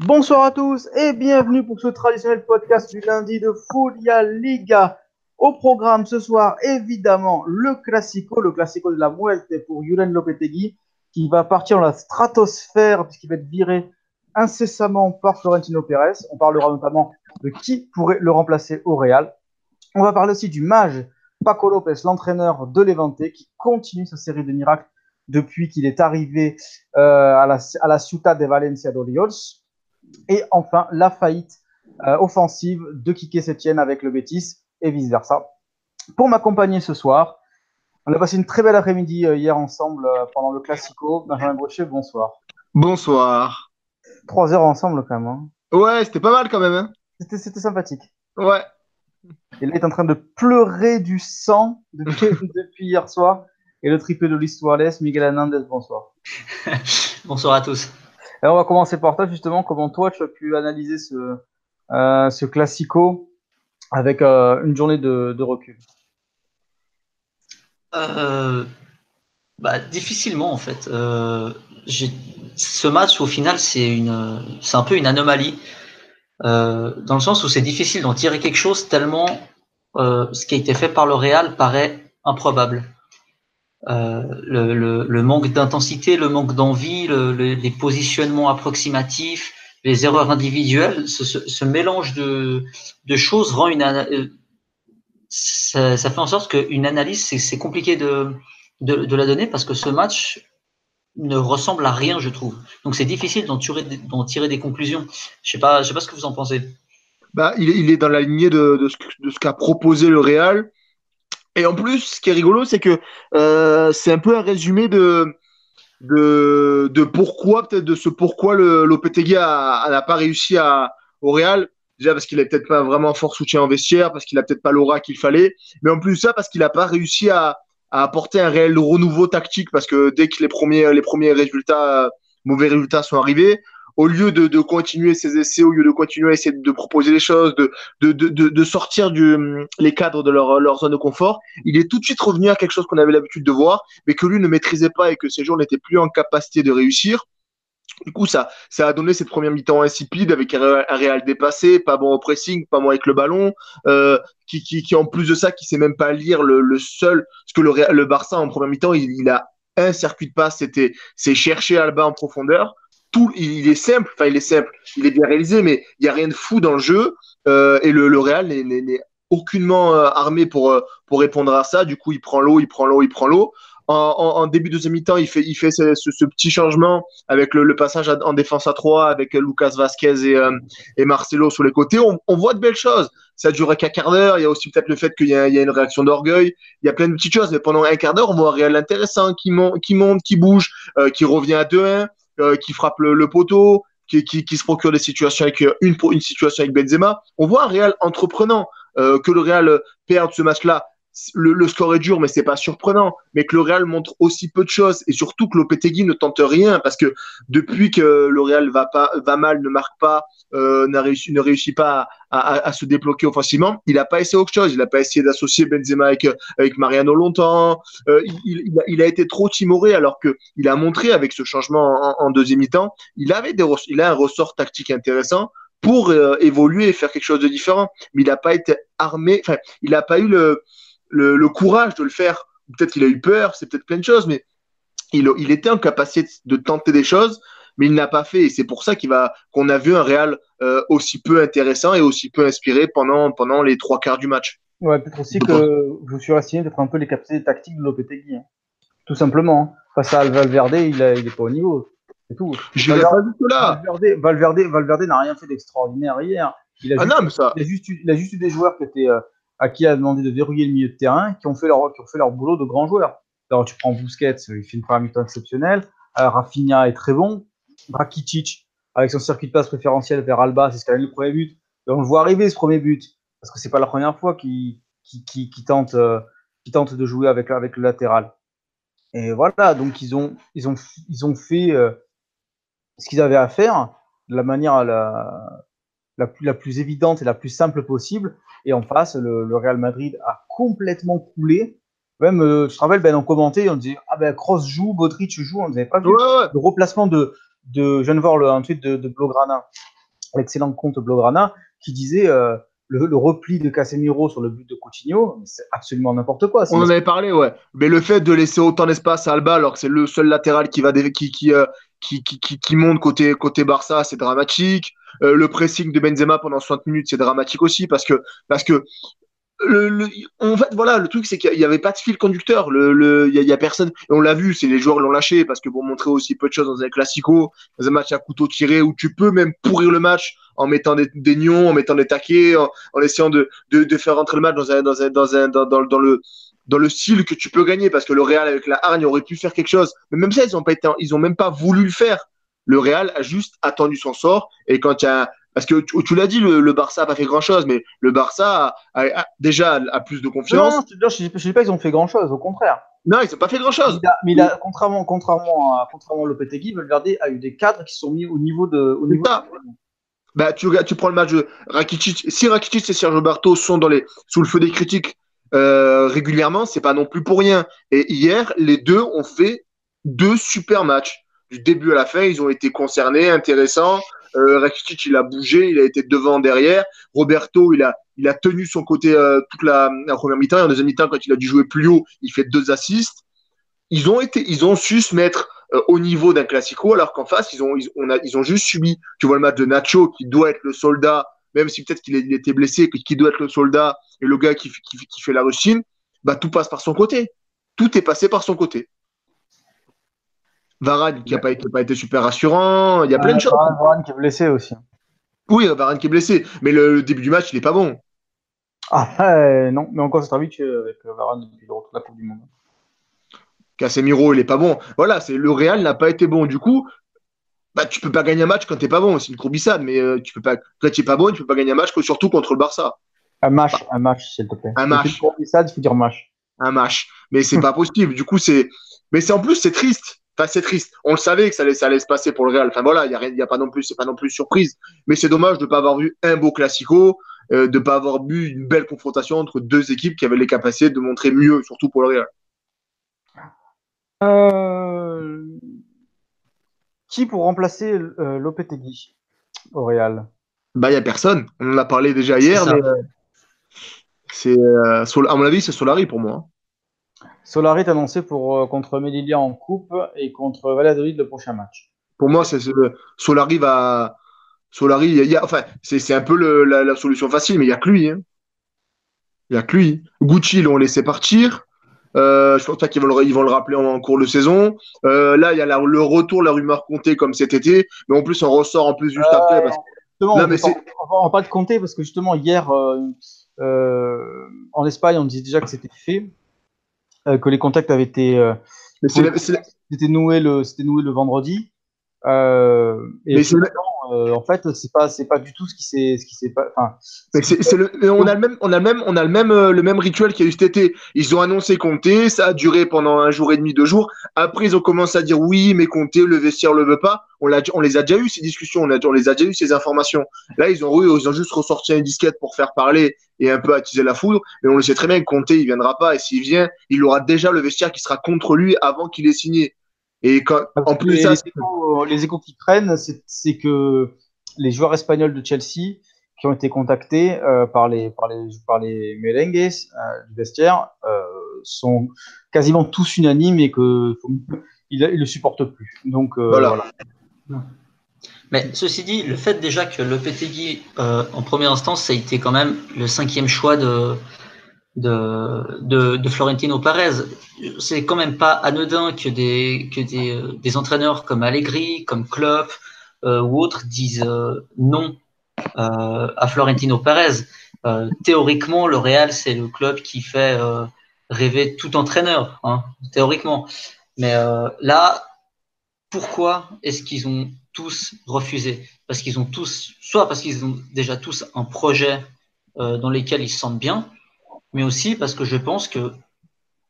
Bonsoir à tous et bienvenue pour ce traditionnel podcast du lundi de Folia Liga. Au programme ce soir, évidemment, le Classico, le Classico de la Muerte pour Julen Lopetegui, qui va partir dans la stratosphère puisqu'il va être viré incessamment par Florentino Pérez. On parlera notamment de qui pourrait le remplacer au Real. On va parler aussi du mage Paco Lopez, l'entraîneur de Levante, qui continue sa série de miracles depuis qu'il est arrivé euh, à, la, à la Ciutat de Valencia d'Orioles. Et enfin, la faillite euh, offensive de Kike Setien avec le Betis et vice-versa. Pour m'accompagner ce soir, on a passé une très belle après-midi euh, hier ensemble euh, pendant le Classico. Benjamin Brochet, bonsoir. Bonsoir. Trois heures ensemble quand même. Hein. Ouais, c'était pas mal quand même. Hein. C'était, c'était sympathique. ouais. Et là, il est en train de pleurer du sang depuis, depuis hier soir. Et le triplé de l'histoire laisse, Miguel Hernandez, bonsoir. bonsoir à tous. On va commencer par toi, justement. Comment toi, tu as pu analyser ce, euh, classico avec euh, une journée de, recul? Euh, bah, Difficilement, en fait. Ce match, au final, c'est un peu une anomalie. Dans le sens où c'est difficile d'en tirer quelque chose tellement ce qui a été fait par le Real paraît improbable. Euh, le, manque d'intensité, le manque d'envie, le, les positionnements approximatifs, les erreurs individuelles, ce, mélange de, choses rend une euh, ça, fait en sorte qu'une analyse c'est compliqué de, de, la donner parce que ce match ne ressemble à rien, je trouve. Donc c'est difficile d'en tirer, tirer, des conclusions. Je sais sais pas ce que vous en pensez. Bah, il est dans la lignée de, de ce qu'a proposé le Real. Et en plus, ce qui est rigolo, c'est que euh, c'est un peu un résumé de, de, de pourquoi, peut-être de ce pourquoi le n'a pas réussi à, au Real. Déjà parce qu'il n'a peut-être pas vraiment fort soutien en vestiaire, parce qu'il n'a peut-être pas l'aura qu'il fallait, mais en plus de ça, parce qu'il n'a pas réussi à, à, apporter un réel renouveau tactique, parce que dès que les premiers, les premiers résultats, mauvais résultats sont arrivés, au lieu de, de, continuer ses essais, au lieu de continuer à essayer de proposer les choses, de, de, de, de sortir du, les cadres de leur, leur zone de confort, il est tout de suite revenu à quelque chose qu'on avait l'habitude de voir, mais que lui ne maîtrisait pas et que ces joueurs n'étaient plus en capacité de réussir. Du coup, ça, ça a donné cette première mi-temps insipide avec un, un Real dépassé, pas bon au pressing, pas bon avec le ballon, euh, qui, qui, qui, en plus de ça, qui sait même pas lire le, le seul, parce que le, le Barça en première mi-temps, il, il a un circuit de passe, c'était c'est chercher Alba en profondeur il est simple, enfin il est simple, il est bien réalisé, mais il n'y a rien de fou dans le jeu. Euh, et le, Real n'est aucunement euh, armé pour, euh, pour répondre à ça. Du coup, il prend l'eau, il prend l'eau, il prend l'eau. En, début de deuxième mi-temps, il fait, il fait ce, petit changement avec le, passage en défense à 3 avec Lucas Vasquez et, Marcelo sur les côtés. On, voit de belles choses. Ça dure qu'un quart d'heure. Il y a aussi peut-être le fait qu'il y, y, a une réaction d'orgueil. Il y a plein de petites choses. Mais pendant un quart d'heure, on voit un Real intéressant qui, monte, qui monte, qui bouge, qui revient à 2-1 euh, qui frappe le, le poteau, qui, qui, qui, se procure des situations avec euh, une, une situation avec Benzema. On voit un Real entreprenant. Euh, que le Real perde ce match-là, le, le, score est dur, mais c'est pas surprenant. Mais que le Real montre aussi peu de choses et surtout que Lopetegui ne tente rien parce que depuis que le Real va pas, va mal, ne marque pas, euh, réussi, ne réussit pas à, à, à, se débloquer offensivement, il n'a pas essayé autre chose. Il n'a pas essayé d'associer Benzema avec, avec Mariano longtemps. Euh, il, il, a, il, a, été trop timoré alors que il a montré avec ce changement en, en deuxième mi-temps, il avait des, il a un ressort tactique intéressant pour euh, évoluer et faire quelque chose de différent. Mais il n'a pas été armé, enfin, il n'a pas eu le, le, le, courage de le faire. Peut-être qu'il a eu peur, c'est peut-être plein de choses, mais il, il, était en capacité de tenter des choses, mais il n'a pas fait. Et c'est pour ça qu'il va qu'on a vu un Real euh, aussi peu intéressant et aussi peu inspiré pendant, pendant les trois quarts du match. Ouais, peut-être aussi Donc, que vous surestimez peut-être un peu les capacités tactiques de Lopetegui. Hein. Tout simplement. Face à Valverde, il n'est pas au niveau. C'est tout. Je Valverde, là. Valverde, Valverde, Valverde n'a rien fait d'extraordinaire hier. Il a, ah juste, non, mais ça... il, a juste, il a juste eu des joueurs qui étaient, euh, qui a demandé de verrouiller le milieu de terrain, qui ont fait leur, qui ont fait leur boulot de grands joueurs. Alors, tu prends Busquets, il fait une première mi-temps exceptionnelle. Euh, Rafinha est très bon. Rakitic, avec son circuit de passe préférentiel vers Alba, c'est ce qu'a le premier but. Et on le voit arriver ce premier but, parce que c'est pas la première fois qu'il qu qu qu tente, euh, tente de jouer avec, avec le latéral. Et voilà, donc ils ont, ils ont, ils ont fait euh, ce qu'ils avaient à faire de la manière la, la, plus, la plus évidente et la plus simple possible. Et en face, le, le Real Madrid a complètement coulé. Même, euh, je te rappelle, ben, on commentait, on disait, ah ben, Cross joue, Modric joue, on n'avait pas vu ouais, ouais. le replacement de, de, je viens de voir le, un tweet de, de Blograna, l'excellent compte Blograna, qui disait euh, le, le, repli de Casemiro sur le but de Coutinho, c'est absolument n'importe quoi. On en avait parlé, ouais. Mais le fait de laisser autant d'espace à Alba alors que c'est le seul latéral qui va qui qui, euh, qui, qui, qui, qui, monte côté côté Barça, c'est dramatique. Euh, le pressing de Benzema pendant 60 minutes, c'est dramatique aussi parce que parce que le, le, en fait, voilà, le truc, c'est qu'il n'y avait pas de fil conducteur. Le, le, il y, a, a personne. Et on l'a vu, c'est les joueurs l'ont lâché parce que pour montrer aussi peu de choses dans un classico, dans un match à couteau tiré où tu peux même pourrir le match en mettant des, des nions, en mettant des taquets, en, essayant de, de, de, faire rentrer le match dans un, dans un, dans un, dans, dans le, dans le style que tu peux gagner parce que le Real avec la hargne aurait pu faire quelque chose. Mais même ça, ils ont pas été, ils ont même pas voulu le faire. Le Real a juste attendu son sort et quand il y a parce que tu, tu l'as dit, le, le, Barça n'a pas fait grand-chose, mais le Barça a, a, a, déjà a plus de confiance. Non, non je ne dis pas qu'ils ont fait grand-chose, au contraire. Non, ils n'ont pas fait grand-chose. Mais, il a, contrairement, contrairement à, contrairement à Lopetegui, Valverde a eu des cadres qui sont mis au niveau de. Au niveau de... Bah, tu, tu prends le match de Rakitic. Si Rakitic et Sergio Barto sont dans les, sous le feu des critiques euh, régulièrement, c'est pas non plus pour rien. Et hier, les deux ont fait deux super matchs. Du début à la fin, ils ont été concernés, intéressants. Euh, Rakitic, il a bougé, il a été devant, derrière. Roberto, il a, il a tenu son côté euh, toute la, première mi-temps. Et en deuxième mi-temps, quand il a dû jouer plus haut, il fait deux assists. Ils ont été, ils ont su se mettre euh, au niveau d'un classico, alors qu'en face, ils ont, on a, ils ont juste subi. Tu vois le match de Nacho, qui doit être le soldat, même si peut-être qu'il était blessé, qui doit être le soldat et le gars qui, fait la rushine. Bah, tout passe par son côté. Tout est passé par son côté. Varane qui n'a pas, été, pas été super rassurant. Il y a plein de choses. Varane qui est blessé aussi. Oui, Varane qui est blessé. Mais le, le début du match, il n'est pas bon. Ah, euh, non, mais encore, c'est habitué avec Varane depuis le retour de la Coupe du Monde. Casemiro, il est pas bon. Voilà, c'est le Real n'a pas été bon. Du coup, bah, tu peux pas gagner un match quand t'es pas bon. C'est une courbissade, mais euh, tu peux pas. Quand tu pas bon, tu peux pas gagner un match, surtout contre le Barça. Un match, un match, s'il te plaît. Un match. courbissade, il faut dire match. Un match. Mais c'est pas possible. Du coup, c'est. Mais c'est en plus, c'est triste. Enfin, c'est triste. On le savait que ça allait, ça allait se passer pour le Real. Enfin voilà, il y a, y a pas non plus, c'est pas non plus surprise. Mais c'est dommage de pas avoir vu un beau classico, euh, de pas avoir vu une belle confrontation entre deux équipes qui avaient les capacités de montrer mieux, surtout pour le Real. Euh... Qui pour remplacer euh, Lopetegui au Real? Bah, il y a personne. On en a parlé déjà hier, mais c'est euh, à mon avis, c'est Solari pour moi. Solari est annoncé pour euh, contre Melilla en coupe et contre Valladolid le prochain match. Pour moi, c'est Solari va Solari. Il y a, enfin, c'est un peu le, la, la, solution facile, mais il y a que lui. Hein. Il y a que lui. Gucci l'ont laissé partir. Euh, je pense pas qu'ils vont le, ils vont le rappeler en, en cours de saison. Euh, là, il y a la, le retour, la rumeur comptée comme cet été, mais en plus on ressort en plus juste Euh, après. Parce... Justement, Non, on mais on va pas te compter parce que justement hier en Espagne, on disait déjà que c'était fait, que les contacts avaient été euh, c'était noué le c'était noué le vendredi. Euh, et Mais c'est- euh, en fait, c'est pas c'est pas du tout ce qui s'est ce qui s'est pas. Enfin, on a le même, on a le même, on a le même, euh, le même rituel qu'il y a eu cet été. Ils ont annoncé Comté, ça a duré pendant un jour et demi, deux jours. Après, ils ont commencé à dire oui, mais Comté, le vestiaire le veut pas. On l'a, on les a déjà eu ces discussions, on, a, on les a déjà eu ces informations. Là, ils ont, ils ont juste ressorti une disquette pour faire parler et un peu attiser la foudre. Mais on le sait très bien Comté, il viendra pas. Et s'il vient, il aura déjà le vestiaire qui sera contre lui avant qu'il ait signé. Et quand, en plus, les, ça, les échos, les échos qui traînent, c'est que les joueurs espagnols de Chelsea qui ont été contactés euh, par les par les par les merengues euh, du vestiaire euh, sont quasiment tous unanimes et que faut- ils, ils le supportent plus. Donc euh, Voilà. voilà. Mais ceci dit, le fait déjà que le PTG, euh, en première instance, ça a été quand même le cinquième choix de, de, de, de Florentino Perez. C'est quand même pas anodin que des, que des, euh, des entraîneurs comme Allegri, comme Klopp euh, ou autres disent euh, non euh, à Florentino Perez. Euh, théoriquement, le Real, c'est le club qui fait euh, rêver tout entraîneur, hein, théoriquement. Mais là, pourquoi est-ce qu'ils ont tous refusé? Parce qu'ils ont tous, soit parce qu'ils ont déjà tous un projet dans lequel ils se sentent bien, mais aussi parce que je pense que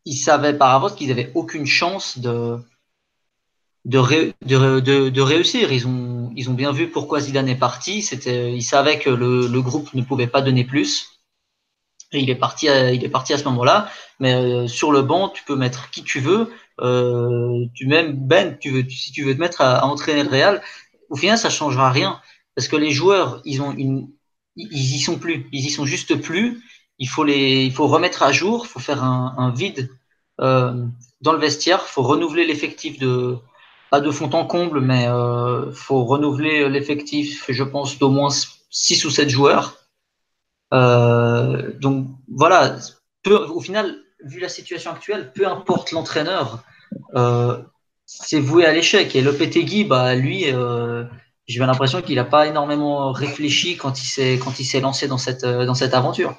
ils savaient par avance qu'ils n'avaient aucune chance de de, de, de, réussir. Ils ont, ils ont bien vu pourquoi Zidane est parti. C'était, ils savaient que le, le groupe ne pouvait pas donner plus. Et il est parti, à, il est parti à ce moment-là. Mais euh, sur le banc, tu peux mettre qui tu veux. Euh, tu même Ben, tu veux, si tu veux te mettre à, entraîner le Real, au final, ça changera rien parce que les joueurs, ils ont ils y sont plus, ils y sont juste plus. Il faut les, il faut remettre à jour, il faut faire un, vide euh, dans le vestiaire, il faut renouveler l'effectif de, pas de fond en comble, mais euh, faut renouveler l'effectif, je pense, d'au moins 6 ou 7 joueurs. Euh, donc voilà, au final, vu la situation actuelle, peu importe l'entraîneur, c'est voué à l'échec. Et le Petegui, bah, lui, j'ai l'impression qu'il n'a pas énormément réfléchi quand il s'est il lancé dans cette aventure.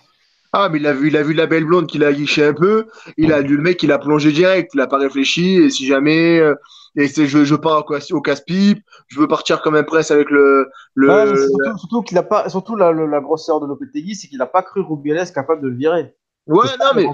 Ah, mais il a vu, il a vu la belle blonde qu'il a guiché un peu. Il a vu le mec, il a plongé direct. Il n'a pas réfléchi. Et si jamais, euh, et c'est, je, je pars au, casse-pipe, je veux partir comme un presse avec le. le surtout, surtout, qu'il a pas, surtout la, la, grosseur de Lopetegui, c'est qu'il n'a pas cru Rubiales capable de le virer. Ouais, non, mais.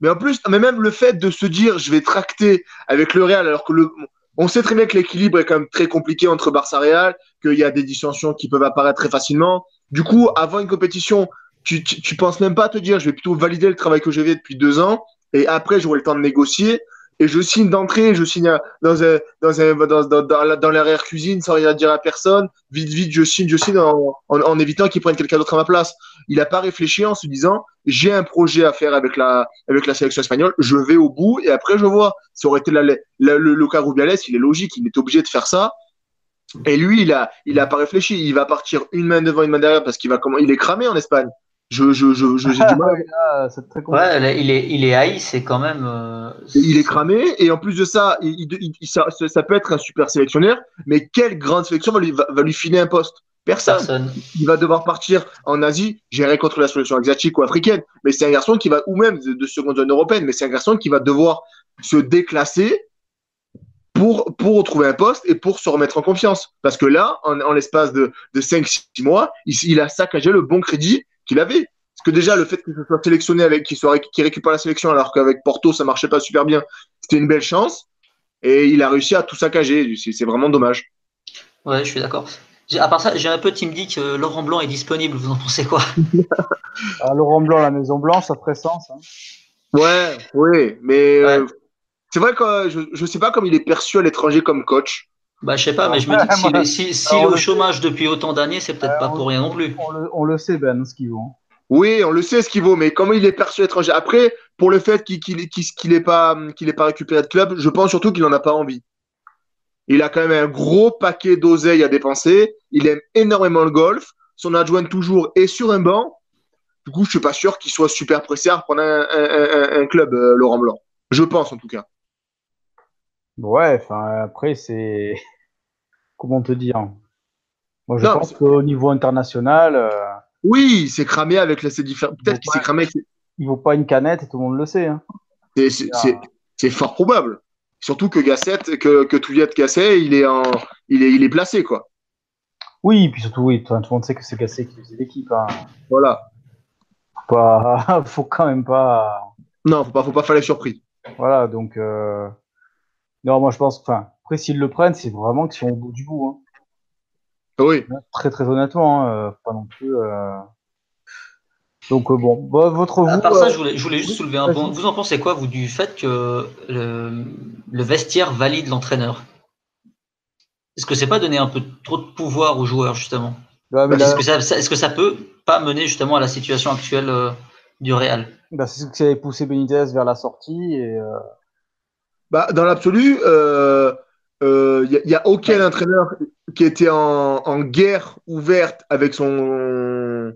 Mais en plus, mais même le fait de se dire, je vais tracter avec le Real, alors que le, on sait très bien que l'équilibre est quand même très compliqué entre Barça et Real, qu'il y a des dissensions qui peuvent apparaître très facilement. Du coup, avant une compétition, tu, tu, penses même pas te dire, je vais plutôt valider le travail que j'ai fait depuis deux ans, et après, j'aurai le temps de négocier, et je signe d'entrée, je signe dans un, dans un, dans, dans, dans, l'arrière cuisine sans rien dire à personne. Vite, vite, je signe, je signe en, en, évitant qu'ils prennent quelqu'un d'autre à ma place. Il n'a pas réfléchi en se disant, j'ai un projet à faire avec la, avec la sélection espagnole, je vais au bout et après je vois. Ça aurait été le, le cas Rubiales, il est logique, il est obligé de faire ça. Et lui, il a, il a pas réfléchi. Il va partir une main devant, une main derrière parce qu'il va comment, il est cramé en Espagne. Je, je, je, j'ai du mal. Très ouais, il est, il est haï, c'est quand même. Euh, il est cramé et en plus de ça, il, il, ça, ça, peut être un super sélectionneur, mais quelle grande sélection va lui, va, lui filer un poste? Personne. Personne. Il va devoir partir en Asie, gérer contre la solution asiatique ou africaine, mais c'est un garçon qui va, ou même de, de seconde zone européenne, mais c'est un garçon qui va devoir se déclasser pour, pour retrouver un poste et pour se remettre en confiance. Parce que là, en, en l'espace de, de 5-6 mois, il, il a saccagé le bon crédit qu'il avait. Parce que déjà, le fait qu'il soit sélectionné avec, qu'il soit, qu'il récupère la sélection alors qu'avec Porto, ça marchait pas super bien, c'était une belle chance. Et il a réussi à tout saccager. C'est vraiment dommage. Ouais, je suis d'accord. À part ça, j'ai un peu qui me dit que Laurent Blanc est disponible. Vous en pensez quoi? Ah, Laurent Blanc, la Maison Blanche, ça ferait sens. Hein. Ouais, oui, mais euh, c'est vrai que je, je sais pas comme il est perçu à l'étranger comme coach. Bah, je sais pas, mais je me dis que s'il si, est au chômage depuis autant d'années, c'est peut-être pas pour rien non plus. On le, sait, Ben, ce qu'il vaut. Oui, on le sait ce qu'il vaut, mais comment il est perçu étranger Après, pour le fait qu'il n'ait pas, récupéré de club, je pense surtout qu'il n'en a pas envie. Il a quand même un gros paquet d'oseille à dépenser. Il aime énormément le golf. Son adjoint toujours est sur un banc. Du coup, je suis pas sûr qu'il soit super pressé à reprendre un, club, euh, Laurent Blanc. Je pense en tout cas. Ouais, enfin après c'est comment te dire. Moi je pense qu'au niveau international. Euh, oui, c'est cramé avec la Peut-être qu'il s'est cramé. Il vaut pas une canette et tout le monde le sait. Hein. C'est fort probable. Surtout que Gasset, que, que Touliette Gasset, il est en, il est, il est placé quoi. Oui, puis surtout oui, tout le monde sait que c'est Gasset qui faisait l'équipe. Hein. Voilà. Faut pas, faut quand même pas. Non, faut pas, faut pas faire les surprises. Voilà, donc. Euh... Non, moi je pense, enfin, après s'ils le prennent, c'est vraiment qu'ils sont au bout du bout. Hein. Oui. Très très honnêtement, hein, euh, pas non plus. Euh... Donc euh, bon, bah, votre vous. À part ça, euh, je voulais, je voulais juste soulever un point. Vous en pensez quoi, vous, du fait que le, le vestiaire valide l'entraîneur? Est-ce que c'est pas donner un peu trop de pouvoir aux joueurs justement? Est-ce que, ça, est-ce que ça peut pas mener justement à la situation actuelle du Real? Bah, C'est ce qui avait poussé Benitez vers la sortie et bah, dans l'absolu, il euh, n'y euh, a, aucun entraîneur qui était en, en, guerre ouverte avec son,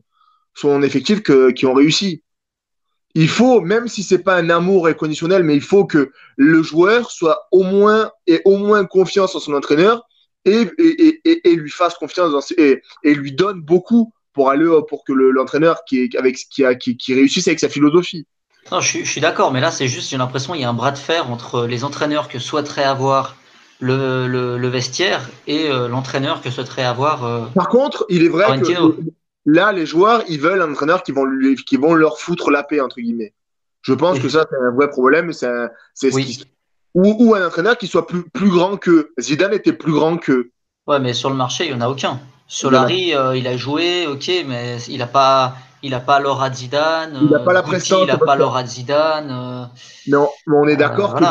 son effectif que, qui ont réussi. Il faut, même si c'est pas un amour inconditionnel, mais il faut que le joueur soit au moins et au moins confiance en son entraîneur et, et, et, et lui fasse confiance dans, et, et lui donne beaucoup pour aller pour que l'entraîneur qui, avec, qui, a, qui, qui réussisse avec sa philosophie. Non, je, suis d'accord, mais là, c'est juste, j'ai l'impression qu'il y a un bras de fer entre les entraîneurs que souhaiterait avoir le, le, vestiaire et euh, l'entraîneur que souhaiterait avoir. Euh, Par contre, il est vrai que là, les joueurs, ils veulent un entraîneur qui vont, lui, qui vont leur foutre la paix, entre guillemets. Je pense que ça, c'est un vrai problème. C'est oui. ou, ou, un entraîneur qui soit plus, plus grand que. Zidane était plus grand que. Ouais, mais sur le marché, il n'y en a aucun. Solari, euh, il a joué, ok, mais il n'a pas Il n'a pas l'aura de Zidane. Il n'a pas la prestance. Il n'a pas l'aura de Zidane. Non, mais on est d'accord que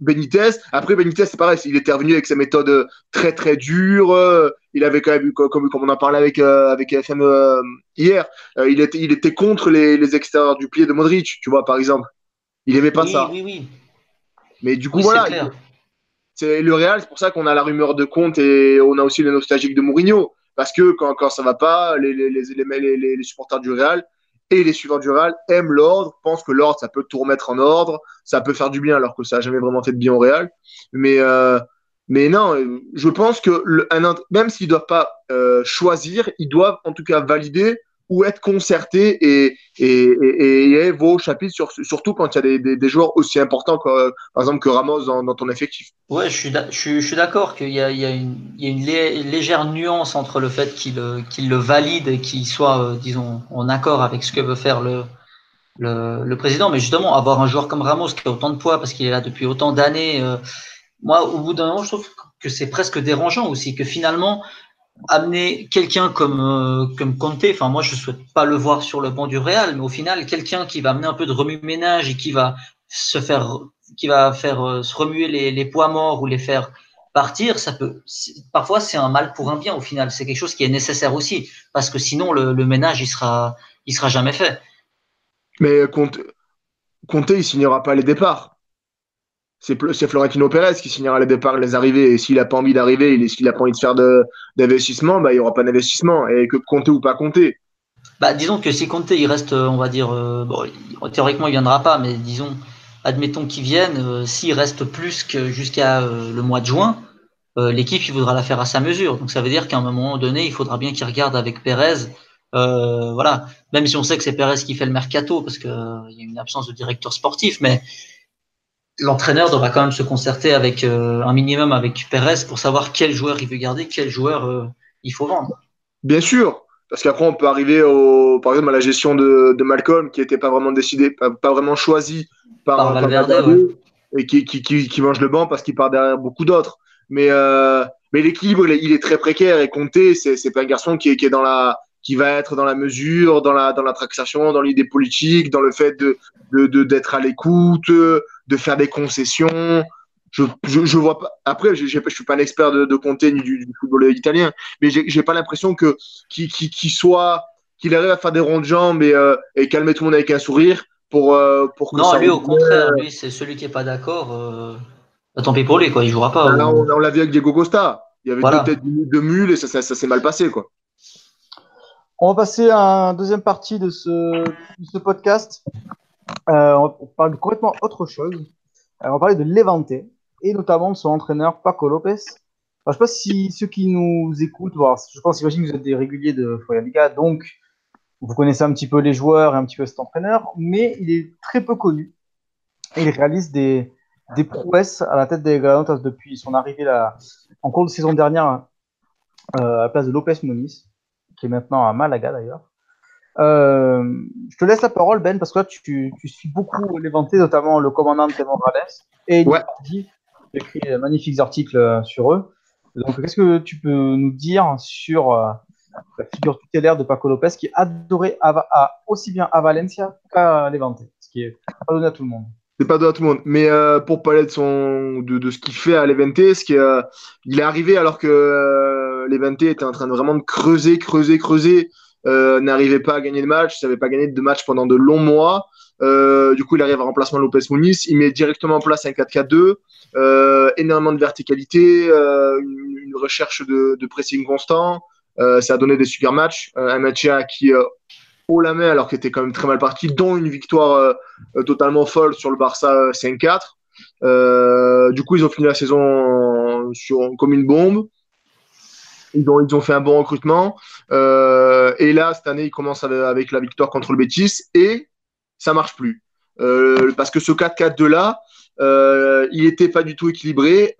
Benitez, après Benitez, c'est pareil, il était revenu avec sa méthode très très dure. Il avait quand même, comme, comme on en parlait avec, avec FM hier, il, était, il était contre les, les extérieurs du pied de Modric, tu vois, par exemple. Il aimait pas ça. Oui, oui. Mais du coup, voilà. C'est le Real, c'est pour ça qu'on a la rumeur de compte et on a aussi le nostalgique de Mourinho. Parce que quand, quand ça va pas, les, les, les, les, supporters du Real et les suivants du Real aiment l'ordre, pensent que l'ordre, ça peut tout remettre en ordre, ça peut faire du bien, alors que ça n'a jamais vraiment fait de bien au Real. Mais, euh, mais non, je pense que même s'ils ne doivent pas euh, choisir, ils doivent en tout cas valider ou être concerté et, et, et, vos chapitres, sur, surtout quand il y a des, des, joueurs aussi importants que, par exemple que Ramos dans, ton effectif. Ouais, je suis, je, suis d'accord qu'il y a, il y, a une, il y a une légère nuance entre le fait qu'il qu'il le valide et qu'il soit, euh, disons, en accord avec ce que veut faire le, le, le, président. Mais justement, avoir un joueur comme Ramos qui a autant de poids parce qu'il est là depuis autant d'années, euh, moi, au bout d'un moment, je trouve que c'est presque dérangeant aussi, que finalement, amener quelqu'un comme euh, comme Conte, enfin moi je souhaite pas le voir sur le banc du Real, mais au final quelqu'un qui va amener un peu de remue-ménage et qui va se faire qui va faire euh, se remuer les, les poids morts ou les faire partir, ça peut parfois c'est un mal pour un bien au final, c'est quelque chose qui est nécessaire aussi parce que sinon le, le ménage il sera il sera jamais fait. Mais Conte Conte il signera pas les départs c'est Florentino Pérez qui signera les départs, les arrivées. Et s'il n'a pas envie d'arriver, s'il n'a pas envie de faire d'investissement, bah, il n'y aura pas d'investissement. Et que compter ou pas compter? Bah, disons que si compter, il reste, on va dire, euh, théoriquement, il viendra pas, mais disons, admettons qu'il vienne, euh, s'il reste plus que jusqu'à euh, le mois de juin, l'équipe, il voudra la faire à sa mesure. Donc ça veut dire qu'à un moment donné, il faudra bien qu'il regarde avec Pérez. voilà, même si on sait que c'est Pérez qui fait le mercato, parce qu'il y a une absence de directeur sportif, mais l'entraîneur devra quand même se concerter avec euh, un minimum avec Perez pour savoir quel joueur il veut garder, quel joueur euh, il faut vendre. Bien sûr, parce qu'après on peut arriver au, par exemple à la gestion de, de Malcolm qui n'était pas vraiment décidé, pas, vraiment choisi par, Valverde, et qui, qui, qui, qui, mange le banc parce qu'il part derrière beaucoup d'autres. Mais, euh, mais l'équilibre il, est très précaire et compté, c'est pas un garçon qui est, qui est dans la qui va être dans la mesure, dans la dans la dans l'idée politique, dans le fait de d'être de, à l'écoute, de faire des concessions. Je, je, je vois pas. Après, je, je suis pas un expert de, de compter ni du, du, football italien, mais j'ai pas l'impression que qu'il qui soit qu'il arrive à faire des ronds de jambes et, euh, et calmer tout le monde avec un sourire pour euh, pour que non lui au contraire lui c'est celui qui est pas d'accord euh... Bah, tant pis pour lui quoi il jouera pas là, on, on l'a vu avec Diego Costa il y avait voilà. peut-être de mule et ça, ça, ça s'est mal passé quoi on va passer à une deuxième partie de ce, podcast euh, on parle de complètement autre chose. Euh, on va parler de Levante et notamment de son entraîneur Paco Lopez. Je ne sais pas si ceux qui nous écoutent, je pense, j'imagine que vous êtes des réguliers de Foya Liga, donc vous connaissez un petit peu les joueurs et un petit peu cet entraîneur, mais il est très peu connu. Il réalise des, des prouesses à la tête des Granotas depuis son arrivée là, en cours de saison dernière euh, à la place de Lopez Moniz, qui est maintenant à Malaga d'ailleurs. Euh, je te laisse la parole, Ben, parce que là, tu, tu suis beaucoup l'éventé, notamment le commandant de Morales et ouais. qui écrit de magnifiques articles euh, sur eux. Donc, qu'est-ce que tu peux nous dire sur euh, la figure tutélaire de Paco Lopez qui adorait à, à, aussi bien à Valencia qu'à Levante, ce qui est pas donné à tout le monde. C'est pas donné à tout le monde. Mais euh, pour parler de, son, de, de ce qu'il fait à Levante, ce qui, euh, il est arrivé alors que euh, Levante était en train de vraiment de creuser, creuser, creuser euh, n'arrivait pas à gagner de match, savait pas gagner de match pendant de longs mois. Euh, du coup, il arrive à remplacement Lopez Muniz. Il met directement en place un 4-4-2, euh, énormément de verticalité, euh, une, recherche de, de, pressing constant. Euh, ça a donné des super matchs. Euh, un match qui haut la main alors qu'il était quand même très mal parti, dont une victoire totalement folle sur le Barça 5-4. du coup, ils ont fini la saison sur, comme une bombe. Ils ont, ils ont fait un bon recrutement. Euh, et là, cette année, ils commencent avec la victoire contre le Betis et ça marche plus. Euh, parce que ce 4-4-2 là, euh, il n'était pas du tout équilibré.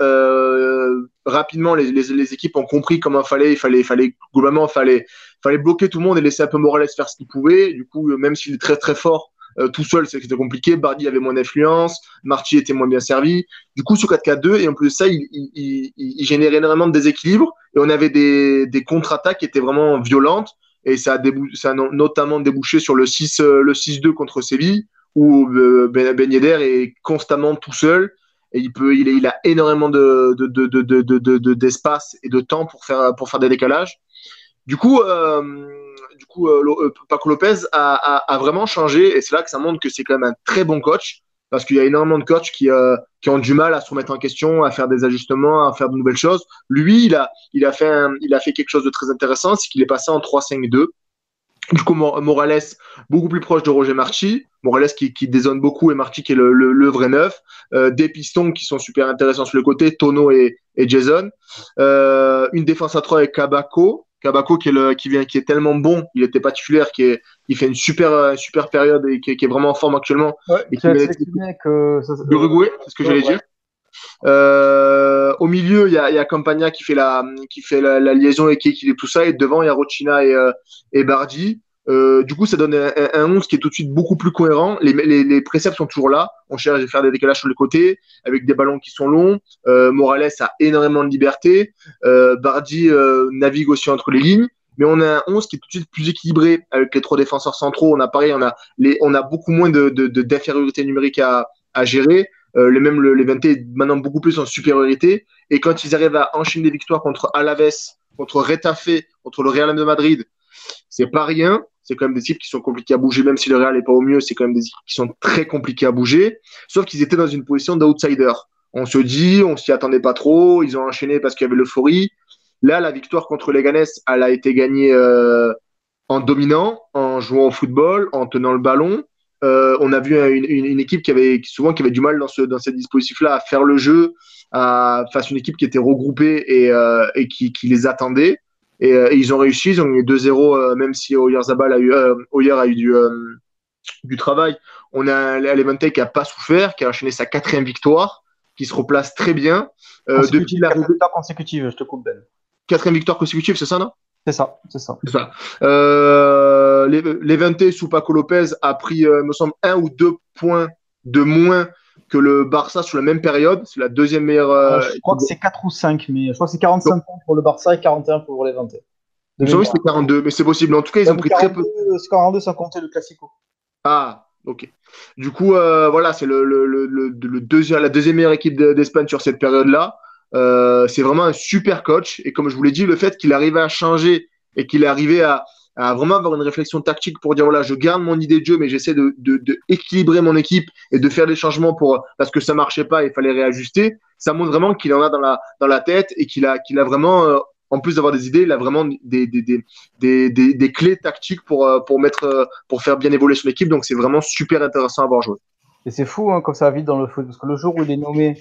Rapidement, les, les, équipes ont compris comment fallait. Il fallait, fallait globalement, fallait, fallait bloquer tout le monde et laisser un peu Morales faire ce qu'il pouvait. Du coup, même s'il est très très fort, euh, tout seul, c'était compliqué. Bardi avait moins d'influence, Marty était moins bien servi. Du coup, sur 4-4-2, et en plus de ça, il, il, il, il, générait énormément de déséquilibre. Et on avait des, contre-attaques qui étaient vraiment violentes. et ça a, ça a notamment débouché sur le 6 le 6-2 contre Séville où Ben, ben Yedder est constamment tout seul et il peut il, a énormément de d'espace de, de, et de temps pour faire pour faire des décalages. Du coup, du coup, Paco Lopez a, vraiment changé et c'est là que ça montre que c'est quand même un très bon coach parce qu'il y a énormément de coachs qui, euh, ont du mal à se remettre en question, à faire des ajustements, à faire de nouvelles choses. Lui, il a, fait, quelque chose de très intéressant, c'est qu'il est passé en 3-5-2. Du coup, Morales, beaucoup plus proche de Roger Marchi. Morales qui, qui dézone beaucoup et Marchi qui est le, vrai neuf. Euh, des pistons qui sont super intéressants sur le côté, Tono et, Jason. Euh, une défense à 3 avec Kabako, Kabako qui est, le, qui, vient, qui est tellement bon, il était pas titulaire, qui est, il fait une super, euh, super période et qui, qui est vraiment en forme actuellement. Ouais, et qui que ça, Uruguay, c'est ce que j'allais dire. Euh, au milieu, il y a, y a Campagna qui fait la, qui fait la, la liaison et qui équilibre tout ça. Et devant, il y a Rochina et, euh, et Bardi. Euh, du coup, ça donne un, un, 11 qui est tout de suite beaucoup plus cohérent. Les, préceptes sont toujours là. On cherche à faire des décalages sur les côtés avec des ballons qui sont longs. Euh, Morales a énormément de liberté. Euh, Bardi euh, navigue aussi entre les lignes. Mais on a un 11 qui est tout de suite plus équilibré avec les trois défenseurs centraux. On a pareil, on a, on a beaucoup moins de, de, de d'infériorité numérique à, gérer. Les mêmes le, les 20 maintenant beaucoup plus en supériorité. Et quand ils arrivent à enchaîner des victoires contre Alaves, contre Retafe, contre le Real Madrid, c'est pas rien c'est quand même des équipes qui sont compliquées à bouger, même si le Real n'est pas au mieux, c'est quand même des équipes qui sont très compliquées à bouger, sauf qu'ils étaient dans une position d'outsider. On se dit, on s'y attendait pas trop, ils ont enchaîné parce qu'il y avait l'euphorie. Là, la victoire contre les Ganes, elle a été gagnée euh, en dominant, en jouant au football, en tenant le ballon. Euh, on a vu une, équipe qui avait souvent du mal dans ce dans ces dispositifs-là à faire le jeu, face à une équipe qui était regroupée et, euh, qui les attendait. Et, euh, ils ont réussi, ils ont eu 2-0, euh, même si Oyarzabal a eu, euh, Oyer a eu du, du travail. On a Levante qui a pas souffert, qui a enchaîné sa quatrième victoire, qui se replace très bien. depuis la victoire consécutive, je te coupe Ben. Quatrième victoire consécutive, c'est ça, non? C'est ça, c'est ça. C'est ça. Euh, Levante sous Paco Lopez a pris, euh, me semble, un ou deux points de moins que le Barça sur la même période. C'est la deuxième meilleure. Euh, je crois que c'est 4 ou 5, mais je crois que c'est 45 points pour le Barça et 41 pour les 20. Je que c'était 42, mais c'est possible. En tout cas, ils ont pris 42, très peu. C'est 42 sans compter le Classico. Ah, ok. Du coup, euh, voilà, c'est le, le, le, le, deuxième, la deuxième meilleure équipe d'Espagne sur cette période-là. Euh, c'est vraiment un super coach. Et comme je vous l'ai dit, le fait qu'il arrivait à changer et qu'il est arrivé à, à vraiment avoir une réflexion tactique pour dire voilà, je garde mon idée de jeu, mais j'essaie de, de, de, équilibrer mon équipe et de faire des changements pour parce que ça marchait pas, il fallait réajuster. Ça montre vraiment qu'il en a dans la dans la tête et qu'il a qu'il a vraiment euh, en plus d'avoir des idées, il a vraiment des, des, des, des, des, clés tactiques pour, euh, pour, mettre, euh, pour faire bien évoluer son équipe. Donc, c'est vraiment super intéressant à voir jouer. Et c'est fou hein, comme ça va vite dans le foot, parce que le jour où il est nommé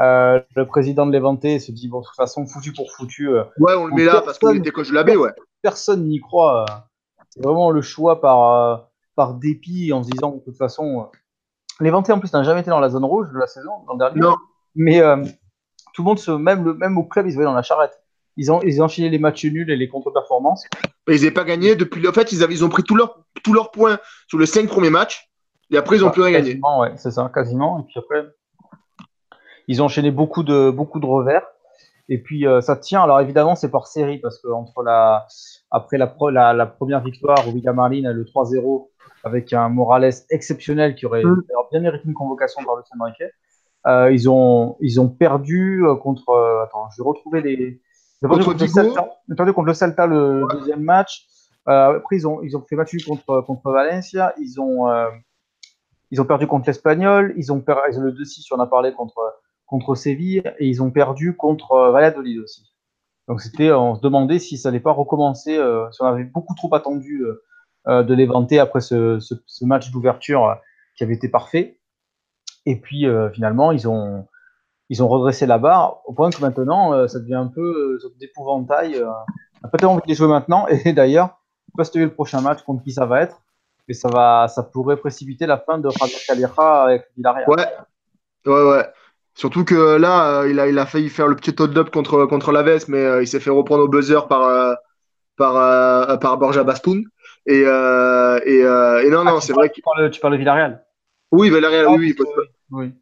euh, le président de l'Eventé se dit, bon, de toute façon, foutu pour foutu. Euh, ouais, on le met là parce qu'il était coach de la baie, ouais personne n'y croit. C'est vraiment le choix par, euh, par dépit en se disant de toute façon. Euh, les en plus n'a jamais été dans la zone rouge de la saison l'an dernier. Non. Mais euh, tout le monde se même le même au club ils se voyaient dans la charrette. Ils ont ils ont enchaîné les matchs nuls et les contre-performances. Ils n'avaient pas gagné depuis. En fait ils avaient ils ont pris tous leurs points sur les cinq premiers matchs et après ils ont plus rien gagné. Ouais, c'est ça quasiment et puis après ils ont enchaîné beaucoup de beaucoup de revers. Et puis euh, ça tient. Alors évidemment, c'est par série parce que entre la après la, la, la première victoire au Marlin, le 3-0 avec un Morales exceptionnel qui aurait mm. bien mérité une convocation par le Saint euh, ils ont ils ont perdu euh, contre. Euh, attends, je vais retrouver les. Ils ont perdu contre, le perdu contre le deuxième match. Euh, après ils ont ils ont fait match contre contre Valencia. Ils ont ils ont perdu contre l'Espagnol. Ils ont perdu le 2-6 on a parlé contre contre Séville et ils ont perdu contre euh, Valladolid aussi. Donc c'était, on se demandait si ça n'allait pas recommencer, euh, si on avait beaucoup trop attendu euh, de l'éventer après ce, ce, match d'ouverture qui avait été parfait. Et puis finalement, ils ont, ils ont redressé la barre au point que maintenant, ça devient un peu d'épouvantail. on a peut-être envie de les jouer maintenant. Et d'ailleurs, je ne pas le prochain match contre qui ça va être, mais ça va, ça pourrait précipiter la fin de Javier Calera avec Villarreal. Ouais, ouais, ouais. Surtout que là, euh, il, a, il a failli faire le petit hold-up contre, contre Laves, mais euh, il s'est fait reprendre au buzzer par, euh, par, par Borja Bastoun. Et, et, et, non, ah, non, c'est vrai que. Tu parles, tu parles de Villarreal Oui, Villarreal, oui, oui. oui.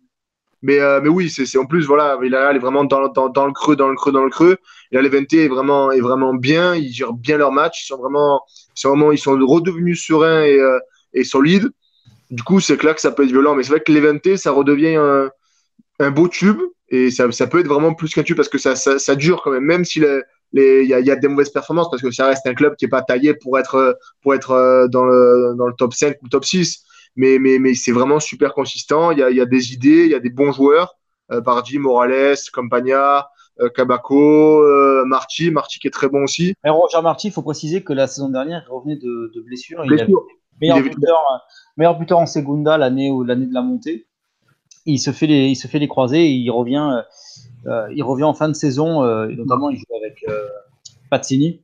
Mais, euh, mais oui, c'est en plus, voilà, Villarreal est vraiment dans, dans, dans, le creux, dans le creux, dans le creux. Et là, Levante est vraiment, est vraiment bien. Ils gèrent bien leur match. Ils sont vraiment, ils sont, vraiment, ils sont redevenus sereins et, euh, et solides. Du coup, c'est clair que ça peut être violent. Mais c'est vrai que Levante, ça redevient un beau tube. Et ça, ça, peut être vraiment plus qu'un tube parce que ça, ça, ça, dure quand même, même si il y, a, y a des mauvaises performances, parce que ça reste un club qui n'est pas taillé pour être, pour être euh, dans, le, dans le top 5 ou le top 6 mais, mais, mais c'est vraiment super consistant. Il y a, il y a des idées, il y a des bons joueurs. Euh, Bardi, Morales, Campagna, euh, Kabako, euh, Marty, Marty qui est très bon aussi. Mais Roger Marty, il faut préciser que la saison dernière, il revenait de, de blessure. Il avait meilleur, il buteur, meilleur buteur en Segunda l'année l'année de la montée. Il se fait les, il se fait les croisés et il revient, euh, il revient en fin de saison, euh, notamment il joue avec euh, Pazzini.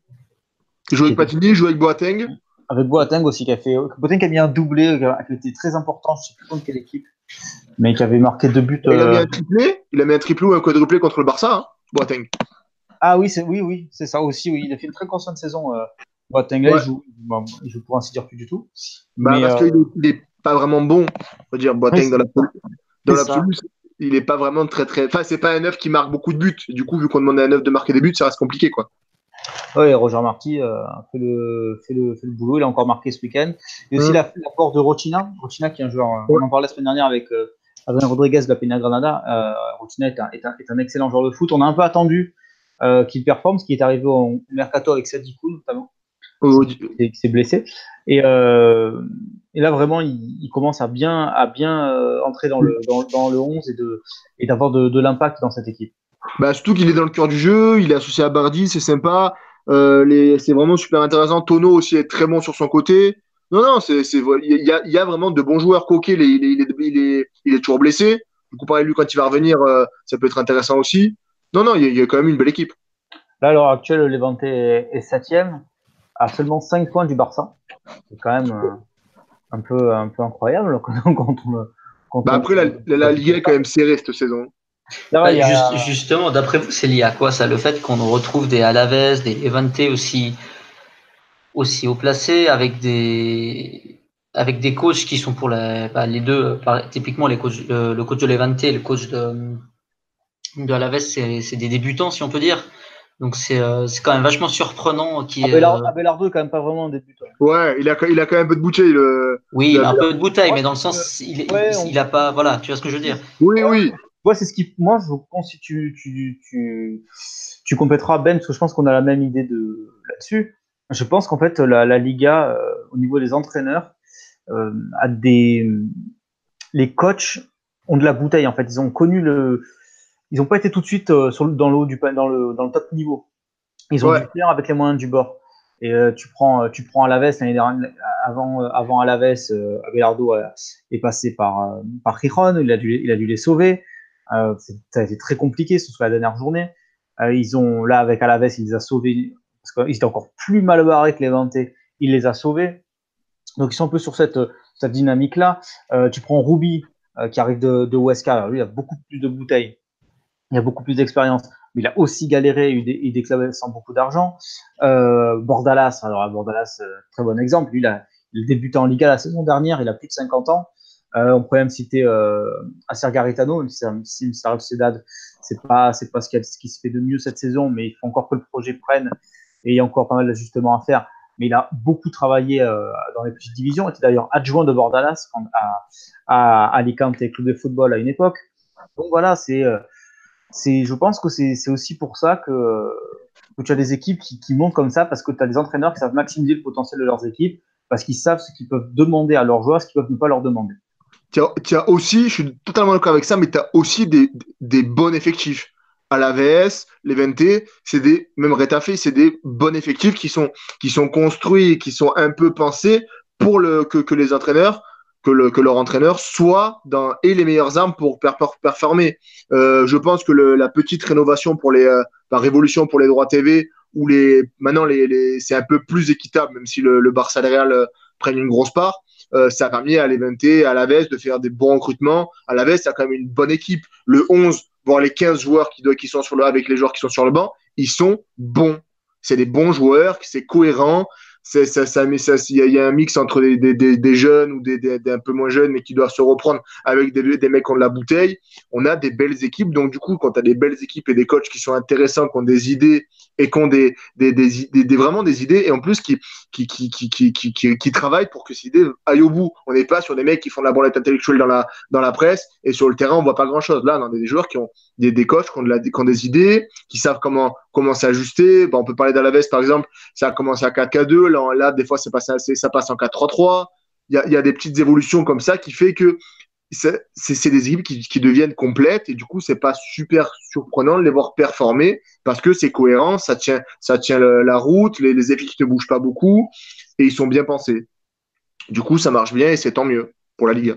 Il joue avec Pazzini, il joue avec Boateng. Avec Boateng aussi qui a fait Boateng qui a mis un doublé qui était très important je sais plus contre quelle équipe mais qui avait marqué deux buts il a mis un triplé il a mis un triplé ou un quadruplé contre le Barça hein, Boateng. Ah oui c'est oui oui c'est ça aussi oui. Il a fait une très constante saison euh, Boateng. Ouais. il, joue, bon, il joue pour ainsi dire plus du tout. Bah, mais, parce euh... qu'il est, pas vraiment bon on va dire Boateng dans l'absolu dans l'absolu il est pas vraiment très très enfin c'est pas un neuf qui marque beaucoup de buts du coup vu qu'on demande à un neuf de marquer des buts ça reste compliqué quoi oui, Roger Marty euh, fait, le, fait, le, fait, le, boulot. Il a encore marqué ce week-end. Et aussi mmh. l'apport de Rochina. Rochina, qui est un joueur. Ouais. On en parlait la semaine dernière avec euh, Adrien Rodriguez de la Peña Granada. Euh, Rochina est un, est, un, est un, excellent joueur de foot. On a un peu attendu euh, qu'il performe, ce qui est arrivé au mercato avec Sadikou notamment. Oh, qui s'est blessé. Et, euh, et, là, vraiment, il, il, commence à bien, à bien euh, entrer dans le, dans, dans, le 11 et d'avoir de, de, de l'impact dans cette équipe. Bah, surtout qu'il est dans le cœur du jeu, il est associé à Bardi, c'est sympa. Euh, c'est vraiment super intéressant. Tono aussi est très bon sur son côté. Non, non, c'est, il y a, y a, vraiment de bons joueurs. Coquet, il est, il, est, il, est, il est toujours blessé. Du coup, pareil, lui, quand il va revenir, euh, ça peut être intéressant aussi. Non, non, il y, a, il y, a quand même une belle équipe. Là, à l'heure actuelle, le Levante est septième, à seulement 5 points du Barça. C'est quand même euh, un, peu, un peu incroyable quand on, quand bah après, la, la, la Ligue est quand même serrée cette saison. Bah, a... juste, justement, d'après vous, c'est lié à quoi ça Le fait qu'on retrouve des Alaves, des Levante aussi, aussi haut placés, avec des, avec des coachs qui sont pour la, bah, les deux, typiquement les coachs, le, le, coach de Levante et le coach de, de Alaves, c'est des débutants, si on peut dire. Donc c'est euh, quand même vachement surprenant. Qui, Abelard, euh... Abelardo est quand même pas vraiment un débutant. Ouais, il a, il a quand même un peu de bouteille. Le, oui, il a un peu de bouteille, mais dans le sens, il, ouais, il, on... il, a pas. Voilà, tu vois ce que je veux dire Oui, oui. Moi, c'est ce qui, moi, je pense si tu, tu, tu, tu compléteras Ben, parce que je pense qu'on a la même idée de là-dessus. Je pense qu'en fait, la, la Liga, euh, au niveau des entraîneurs, euh, a des, les coachs ont de la bouteille. En fait, ils ont connu le, ils n'ont pas été tout de suite euh, sur le, dans le du, dans le, dans le top niveau. Ils ont ouais. dû faire avec les moyens du bord. Et euh, tu prends, tu prends Alaves l'année dernière, avant, avant Alaves, euh, Abelardo est passé par, par Rijon, il a dû, il a dû les sauver. Euh, ça a été très compliqué, ce soit la dernière journée. Euh, ils ont, là, avec Alaves, il les a sauvés, parce qu'ils étaient encore plus mal barrés que les Levante, il les a sauvés. Donc, ils sont un peu sur cette, cette dynamique-là. Euh, tu prends Ruby, euh, qui arrive de, de Huesca, alors lui, il a beaucoup plus de bouteilles, il a beaucoup plus d'expérience, mais il a aussi galéré, eu des clubs sans beaucoup d'argent. Euh, Bordalas, alors Bordalas, très bon exemple, lui, il a, il a en Liga la saison dernière, il a plus de 50 ans. Euh, on pourrait même citer euh, Acer Garitano, même si, Real Sociedad, c'est pas, c'est pas ce qui, ce qui, se fait de mieux cette saison, mais il faut encore que le projet prenne et il y a encore pas mal d'ajustements à faire. Mais il a beaucoup travaillé euh, dans les petites divisions. Il était d'ailleurs adjoint de Bordalas à, à, à Alicante Club de football à une époque. Donc voilà, c'est, euh, c'est, je pense que c'est, c'est aussi pour ça que, tu as des équipes qui, montent comme ça parce que tu as des entraîneurs qui savent maximiser le potentiel de leurs équipes parce qu'ils savent ce qu'ils peuvent demander à leurs joueurs, ce qu'ils peuvent ne pas leur demander tu as, aussi, je suis totalement d'accord avec ça, mais tu as aussi des, des bons effectifs. À la VS, les Vente, c'est des, même Retafé, c'est des bons effectifs qui sont, qui sont construits, qui sont un peu pensés pour le, que, que les entraîneurs, que, le, que leur entraîneur soit dans, et les meilleures armes pour per, per, performer. Euh, je pense que la petite rénovation pour les, euh, la révolution pour les droits TV, où les, maintenant les, c'est un peu plus équitable, même si le, le Barça et Real euh, prennent une grosse part euh, ça a permis à l'Evente, à l'Aves de faire des bons recrutements. À l'Aves, ça a quand même une bonne équipe. Le 11, voire les 15 joueurs qui, qui sont sur le, avec les joueurs qui sont sur le banc, ils sont bons. C'est des bons joueurs, c'est cohérent. C'est ça, ça, mais ça, il y, a un mix entre des, des, des, jeunes ou des, un peu moins jeunes, mais qui doivent se reprendre avec des, mecs qui ont de la bouteille. On a des belles équipes. Donc, du coup, quand tu as des belles équipes et des coachs qui sont intéressants, qui ont des idées et qui ont des, vraiment des idées, et en plus qui, qui, qui, qui, qui, qui, qui, travaillent pour que ces idées aillent au bout. On n'est pas sur des mecs qui font de la branlette intellectuelle dans la, dans la presse et sur le terrain, on voit pas grand chose. Là, on a des joueurs qui ont des, des coachs qui ont, de la, qui ont des idées, qui savent comment, comment s'ajuster. Bon, on peut parler d'Alaves, par exemple, ça a commencé à 4K2. Là, des fois, passé, ça passe en 4-3-3. Il y a, des petites évolutions comme ça qui fait que c'est des équipes qui, deviennent complètes et du coup, c'est pas super surprenant de les voir performer parce que c'est cohérent, ça tient, ça tient la route, les, les effets qui ne bougent pas beaucoup et ils sont bien pensés. Du coup, ça marche bien et c'est tant mieux pour la Liga.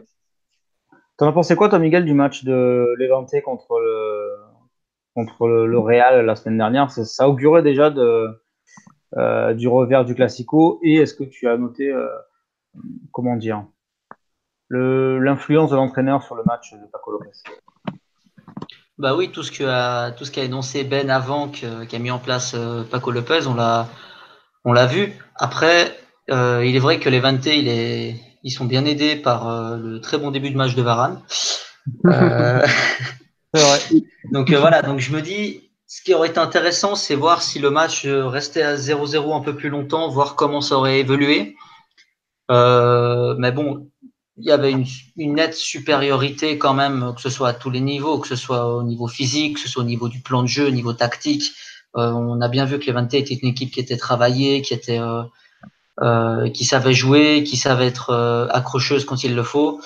T'en as pensé quoi, toi, Miguel, du match de Levante contre le, contre le, Real la semaine dernière? Ça, augurait déjà de, euh, du revers du Classico et est-ce que tu as noté, euh, comment dire, l'influence de l'entraîneur sur le match de Paco Lopez? Bah oui, tout ce qu'a tout ce qu'a énoncé Ben avant, qui a mis en place euh, Paco Lopez, on l'a on l'a vu. Après, euh, il est vrai que les Vante, il est, ils sont bien aidés par euh, le très bon début de match de Varane. vrai. donc voilà, donc je me dis, ce qui aurait été intéressant, c'est voir si le match restait à 0-0 un peu plus longtemps, voir comment ça aurait évolué. mais bon, il y avait une, nette supériorité quand même, que ce soit à tous les niveaux, que ce soit au niveau physique, que ce soit au niveau du plan de jeu, au niveau tactique. Euh, on a bien vu que Levante était une équipe qui était travaillée, qui était, euh, euh, qui savait jouer, qui savait être euh, accrocheuse quand il le faut.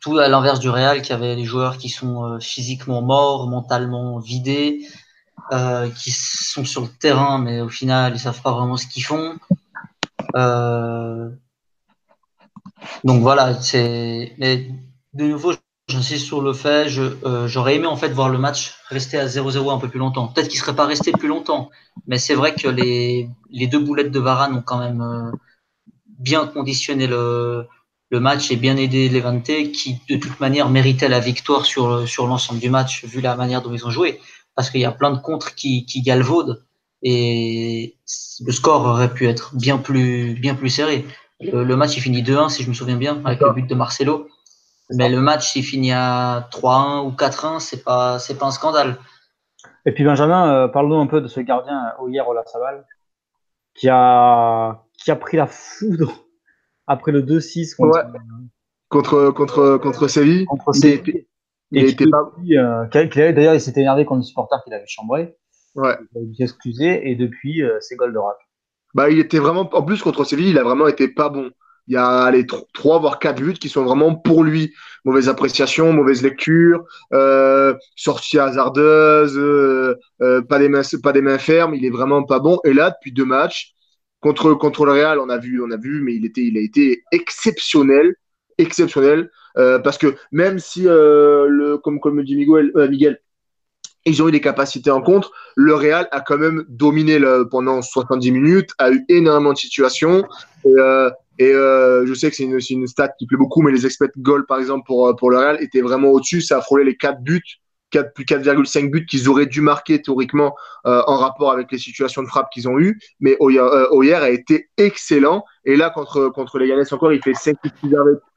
Tout à l'inverse du Real, qui avait des joueurs qui sont euh, physiquement morts, mentalement vidés, qui sont sur le terrain, mais au final, ils savent pas vraiment ce qu'ils font. Euh, donc voilà, c'est. Mais de nouveau, j'insiste sur le fait, euh, j'aurais aimé en fait voir le match rester à 0-0 un peu plus longtemps. Peut-être qu'il serait pas resté plus longtemps, mais c'est vrai que les, les deux boulettes de Varane ont quand même euh, bien conditionné le, le match et bien aidé Levante, qui de toute manière méritait la victoire sur, sur l'ensemble du match, vu la manière dont ils ont joué. Parce qu'il y a plein de contres qui, qui galvaudent et le score aurait pu être bien plus, bien plus serré. Le, match, il finit 2-1, si je me souviens bien, avec le but de Marcelo. Mais le match, s'il finit à 3-1 ou 4-1, c'est pas, c'est pas un scandale. Et puis Benjamin, euh, parle-nous un peu de ce gardien euh, hier Ola Sabal, qui a, qui a pris la foudre après le 2-6 contre, contre, contre, contre Séville. Contre Séville. Et qui, pas... euh, d'ailleurs, il s'était énervé contre le supporter qu'il avait chambré. Ouais. Il a dû s'excuser et depuis, euh, c'est Goldorak. Bah, il était vraiment, en plus contre Séville, il a vraiment été pas bon. Il y a les trois voire quatre buts qui sont vraiment pour lui. Mauvaise appréciation, mauvaise lecture, euh, sortie hasardeuse, euh, euh, pas des mains, pas des mains fermes. Il est vraiment pas bon. Et là, depuis deux matchs contre contre le Real, on a vu, on a vu, mais il était, il a été exceptionnel, exceptionnel. Euh, parce que même si euh, le, comme comme dit Miguel, euh, Miguel ils ont eu des capacités en contre. Le Real a quand même dominé le, pendant 70 minutes, a eu énormément de situations. Et, je sais que c'est une, une, stat qui plaît beaucoup, mais les expect goals, par exemple, pour, pour le Real, étaient vraiment au-dessus. Ça a frôlé les 4 buts, 4, plus 4,5 buts qu'ils auraient dû marquer théoriquement euh, en rapport avec les situations de frappe qu'ils ont eues. Mais Oyer, euh, a été excellent. Et là, contre, contre les Ganes encore, il fait 5 buts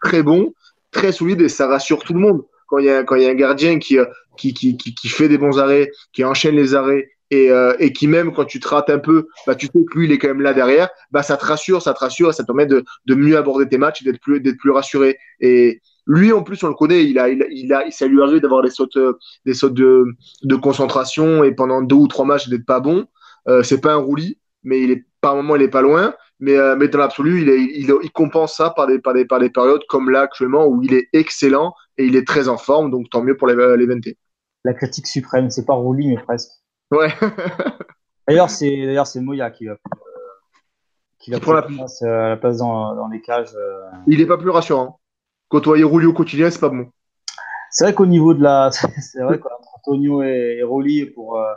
très bons, très solides, et ça rassure tout le monde. Quand il y a, quand il y a un gardien qui, euh, qui, qui, qui, fait des bons arrêts, qui enchaîne les arrêts et, et qui même quand tu te rates un peu, bah, tu sais que lui il est quand même là derrière, bah, ça te rassure, ça te rassure, et ça te permet de, de mieux aborder tes matchs, d'être plus, d'être plus rassuré. Et lui en plus on le connaît, il a, il a, il a ça lui arrive d'avoir des sautes, des sautes de, de concentration et pendant deux ou trois matchs d'être pas bon. Euh, c'est pas un roulis, mais il est par moment il est pas loin. Mais, euh, mais dans l'absolu, il, il, il, compense ça par des, par, des, par des périodes comme là actuellement où il est excellent et il est très en forme, donc tant mieux pour les, les VNT. La critique suprême, c'est pas Rouli, mais presque. Ouais. d'ailleurs, c'est d'ailleurs c'est Moya qui va qui va prendre la place, euh, la place dans, dans, les cages. Euh. Il est pas plus rassurant. Côtoyer au quotidien, c'est pas bon. C'est vrai qu'au niveau de la, c'est vrai qu'Antonio et, et Rouli pour euh,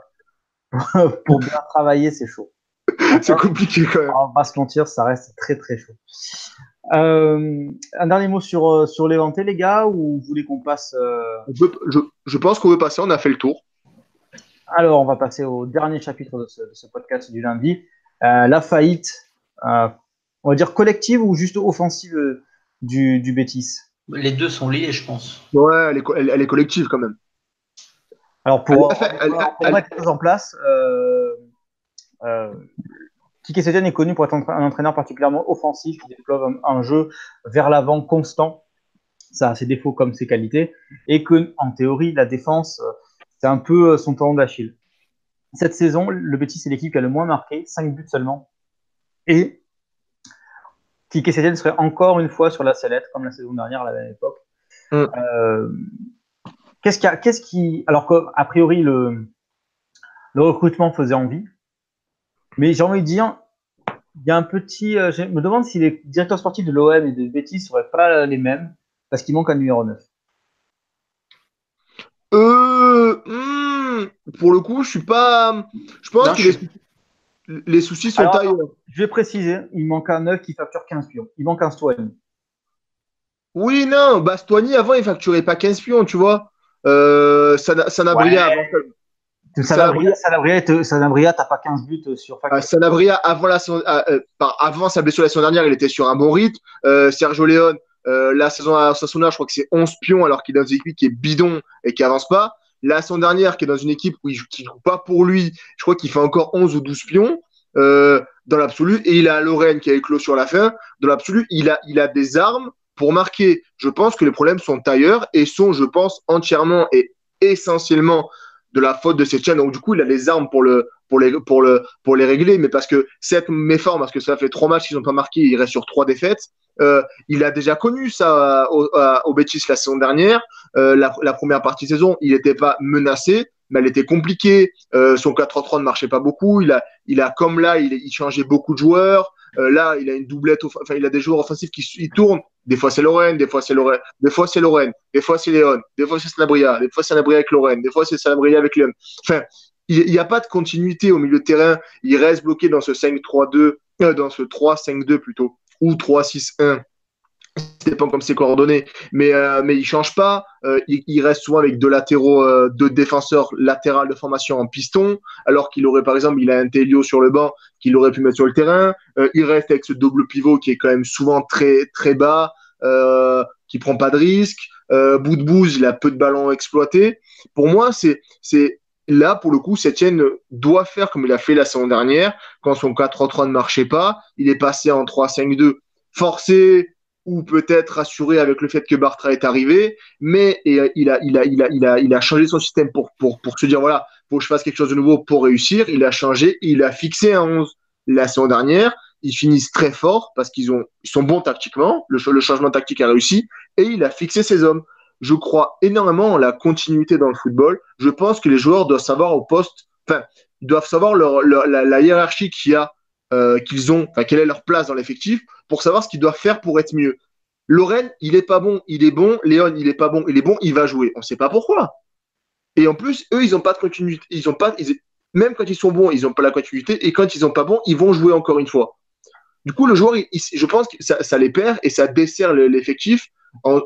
pour bien travailler, c'est chaud. c'est compliqué quand même. On va pas se mentir, ça reste très très chaud. Euh, un dernier mot sur, euh, sur Levante, les gars, ou vous voulez qu'on passe euh... je, je, je, pense qu'on veut passer, on a fait le tour. Alors, on va passer au dernier chapitre de ce, de ce podcast du lundi. Euh, la faillite on va dire collective ou juste offensive du, du Bétis Les deux sont liés, je pense. Ouais, elle est, elle, est collective quand même. Alors pour, mettre en place, euh, euh, Kike Setien est connu pour être un entraîneur particulièrement offensif qui développe un, jeu vers l'avant constant. Ça a ses défauts comme ses qualités. Et que, en théorie, la défense, euh, c'est un peu euh, son talent d'Achille. Cette saison, le Betis, c'est l'équipe qui a le moins marqué, 5 buts seulement. Et Kike Setien serait encore une fois sur la sellette, comme la saison dernière à la même époque. Mm. Euh, qu'est-ce qui, qu'est-ce qui, alors qu'a priori le, le recrutement faisait envie, mais j'ai envie de dire, il y a un petit. Euh, je me demande si les directeurs sportifs de l'OM et de Betis seraient pas les mêmes, parce qu'il manque un numéro 9. Euh, hmm, pour le coup, je suis pas. Je pense que Les, soucis sont ailleurs. Je vais préciser, il manque un 9 qui facture 15 pions. Il manque un Stoigny. Oui, non, Bastoigny avant, il facturait pas 15 pions, tu vois. Euh, ça, ça n'a brillé avant. Sanabria, t'as pas 15 buts sur ah, Sanabria, avant, la, ah, euh, avant sa blessure la saison dernière, il était sur un bon rythme. Euh, Sergio Leone, euh, la saison à je crois que c'est 11 pions alors qu'il est dans une équipe qui est bidon et qui avance pas. La saison dernière, qui est dans une équipe où il ne joue pas pour lui, je crois qu'il fait encore 11 ou 12 pions dans l'absolu. Et il a Lorraine qui a éclos sur la fin. Dans l'absolu, il a des armes pour marquer. Je pense que les problèmes sont ailleurs et sont, je pense, entièrement et essentiellement de la faute de chaîne. Donc, du coup, il a les armes pour, le, pour, les, pour, le, pour les régler. Mais parce que cette méforme, parce que ça fait trois matchs qu'ils n'ont pas marqué, il reste sur trois défaites. Euh, il a déjà connu ça au, au Betis la saison dernière. Euh, la, la, première partie de saison, il n'était pas menacé, mais elle était compliquée. Euh, son 4-3 ne marchait pas beaucoup. Il a, il a comme là, il, il changeait beaucoup de joueurs. Euh, là, il a une doublette, enfin, il a des joueurs offensifs qui tournent. Des fois, c'est Lorraine, des fois, c'est Lorraine, des fois, c'est Lorraine, des fois, c'est Léon, des fois, c'est Sanabria, des fois, c'est Sanabria avec Lorraine, des fois, c'est Sanabria avec Léon. Enfin, il n'y a pas de continuité au milieu de terrain. Il reste bloqué dans ce 5-3-2, euh, dans ce 3-5-2 plutôt, ou 3-6-1 ça dépend comme c'est coordonné, mais euh, mais il change pas. Euh, il, reste souvent avec deux latéraux, euh, deux défenseurs latéral de formation en piston, alors qu'il aurait par exemple, il a un Telio sur le banc qu'il aurait pu mettre sur le terrain. il reste avec ce double pivot qui est quand même souvent très très bas, qui prend pas de risque. bout de bouse, il a peu de ballons exploités. Pour moi, c'est c'est là pour le coup, Sétienne doit faire comme il a fait la saison dernière quand son 4-3-3 ne marchait pas. Il est passé en 3-5-2, forcé ou peut-être rassuré avec le fait que Bartra est arrivé, mais il, a, il, a, il, a, il, a, il a changé son système pour, pour, pour se dire voilà, faut que je fasse quelque chose de nouveau pour réussir. Il a changé, il a fixé un 11 la saison dernière. Ils finissent très fort parce qu'ils ils sont bons tactiquement. Le, changement tactique a réussi et il a fixé ses hommes. Je crois énormément en la continuité dans le football. Je pense que les joueurs doivent savoir au poste, enfin, doivent savoir leur, la, la, hiérarchie qu'il y a euh, qu'ils ont, enfin, quelle est leur place dans l'effectif pour savoir ce qu'ils doivent faire pour être mieux. Lorraine, il est pas bon, il est bon. Léon, il est pas bon, il est bon, il va jouer. On sait pas pourquoi. Et en plus, eux, ils ont pas de continuité. Ils ont pas, même quand ils sont bons, ils ont pas la continuité. Et quand ils sont pas bons, ils vont jouer encore une fois. Du coup, le joueur, je pense que ça, les perd et ça dessert l'effectif.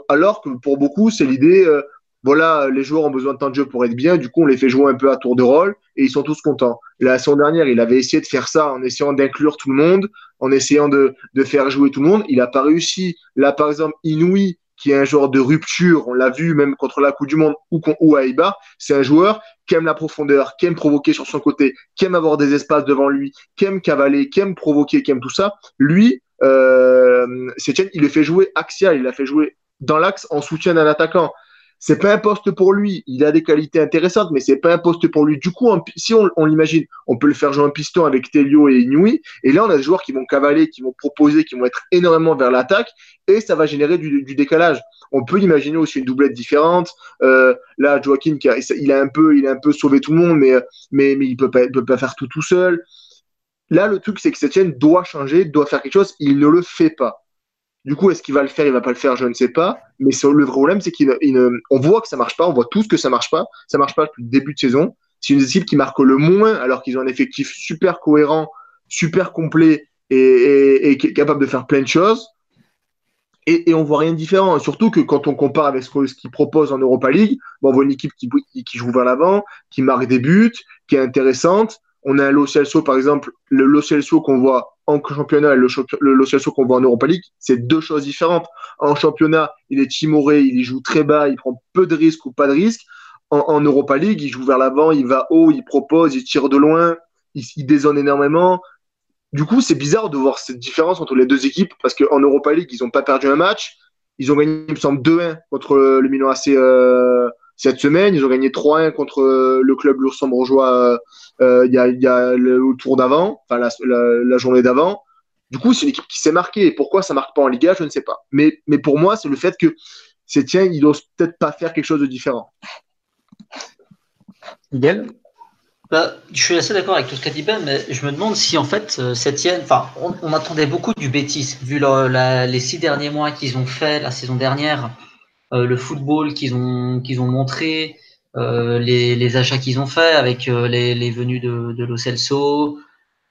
Alors que pour beaucoup, c'est l'idée, euh, voilà, les joueurs ont besoin de temps de jeu pour être bien. Du coup, on les fait jouer un peu à tour de rôle et ils sont tous contents. La saison dernière, il avait essayé de faire ça en essayant d'inclure tout le monde, en essayant de, de faire jouer tout le monde. Il n'a pas réussi. Là, par exemple, Inouï, qui est un joueur de rupture, on l'a vu même contre la Coupe du Monde ou, ou à c'est un joueur qui aime la profondeur, qui aime provoquer sur son côté, qui aime avoir des espaces devant lui, qui aime cavaler, qui aime provoquer, qui aime tout ça. Lui, euh, il le fait jouer axial, il l'a fait jouer dans l'axe en soutien d'un attaquant c'est pas un poste pour lui. Il a des qualités intéressantes, mais c'est pas un poste pour lui. Du coup, si on, l'imagine, on peut le faire jouer un piston avec Telio et Inouï. Et là, on a des joueurs qui vont cavaler, qui vont proposer, qui vont être énormément vers l'attaque, et ça va générer du, décalage. On peut imaginer aussi une doublette différente. Euh, là, Joaquin, il a un peu, il a un peu sauvé tout le monde, mais mais, il peut pas, il peut pas faire tout tout seul. Là, le truc, c'est que Setien doit changer, doit faire quelque chose. Il ne le fait pas. Du coup, est-ce qu'il va le faire Il va pas le faire, je ne sais pas. Mais le vrai problème, c'est qu'on voit que ça marche pas. On voit tous que ça marche pas. Ça marche pas depuis le début de saison. C'est une équipe qui marque le moins, alors qu'ils ont un effectif super cohérent, super complet et, capable de faire plein de choses. Et, et, on voit rien de différent. Surtout que quand on compare avec ce qu'ils proposent en Europa League, on voit une équipe qui, qui joue vers l'avant, qui marque des buts, qui est intéressante. On a un Lo Celso, par exemple, le Lo Celso qu'on voit en championnat et le, le, qu'on voit en Europa League, c'est deux choses différentes. En championnat, il est timoré, il joue très bas, il prend peu de risques ou pas de risques. En, Europa League, il joue vers l'avant, il va haut, il propose, il tire de loin, il, il énormément. Du coup, c'est bizarre de voir cette différence entre les deux équipes parce qu'en Europa League, ils n'ont pas perdu un match. Ils ont gagné, il me semble, 2-1 contre le Milan AC euh, cette semaine. Ils ont gagné 3-1 contre euh, le club luxembourgeois euh, il y, a, y, a, le tour d'avant, enfin la, la, journée d'avant. Du coup, c'est une équipe qui s'est marquée. Et pourquoi ça marque pas en Liga, je ne sais pas. Mais, mais pour moi, c'est le fait que c'est tiens, ils doivent peut-être pas faire quelque chose de différent. Miguel? Bah, je suis assez d'accord avec tout ce qu'a dit Ben, mais je me demande si en fait cette enfin, on, on, attendait beaucoup du Bétis vu la, les six derniers mois qu'ils ont fait la saison dernière. Euh, le football qu'ils ont qu'ils ont montré, euh, les, les, achats qu'ils ont fait avec euh, les, les venues de, de Lo Celso,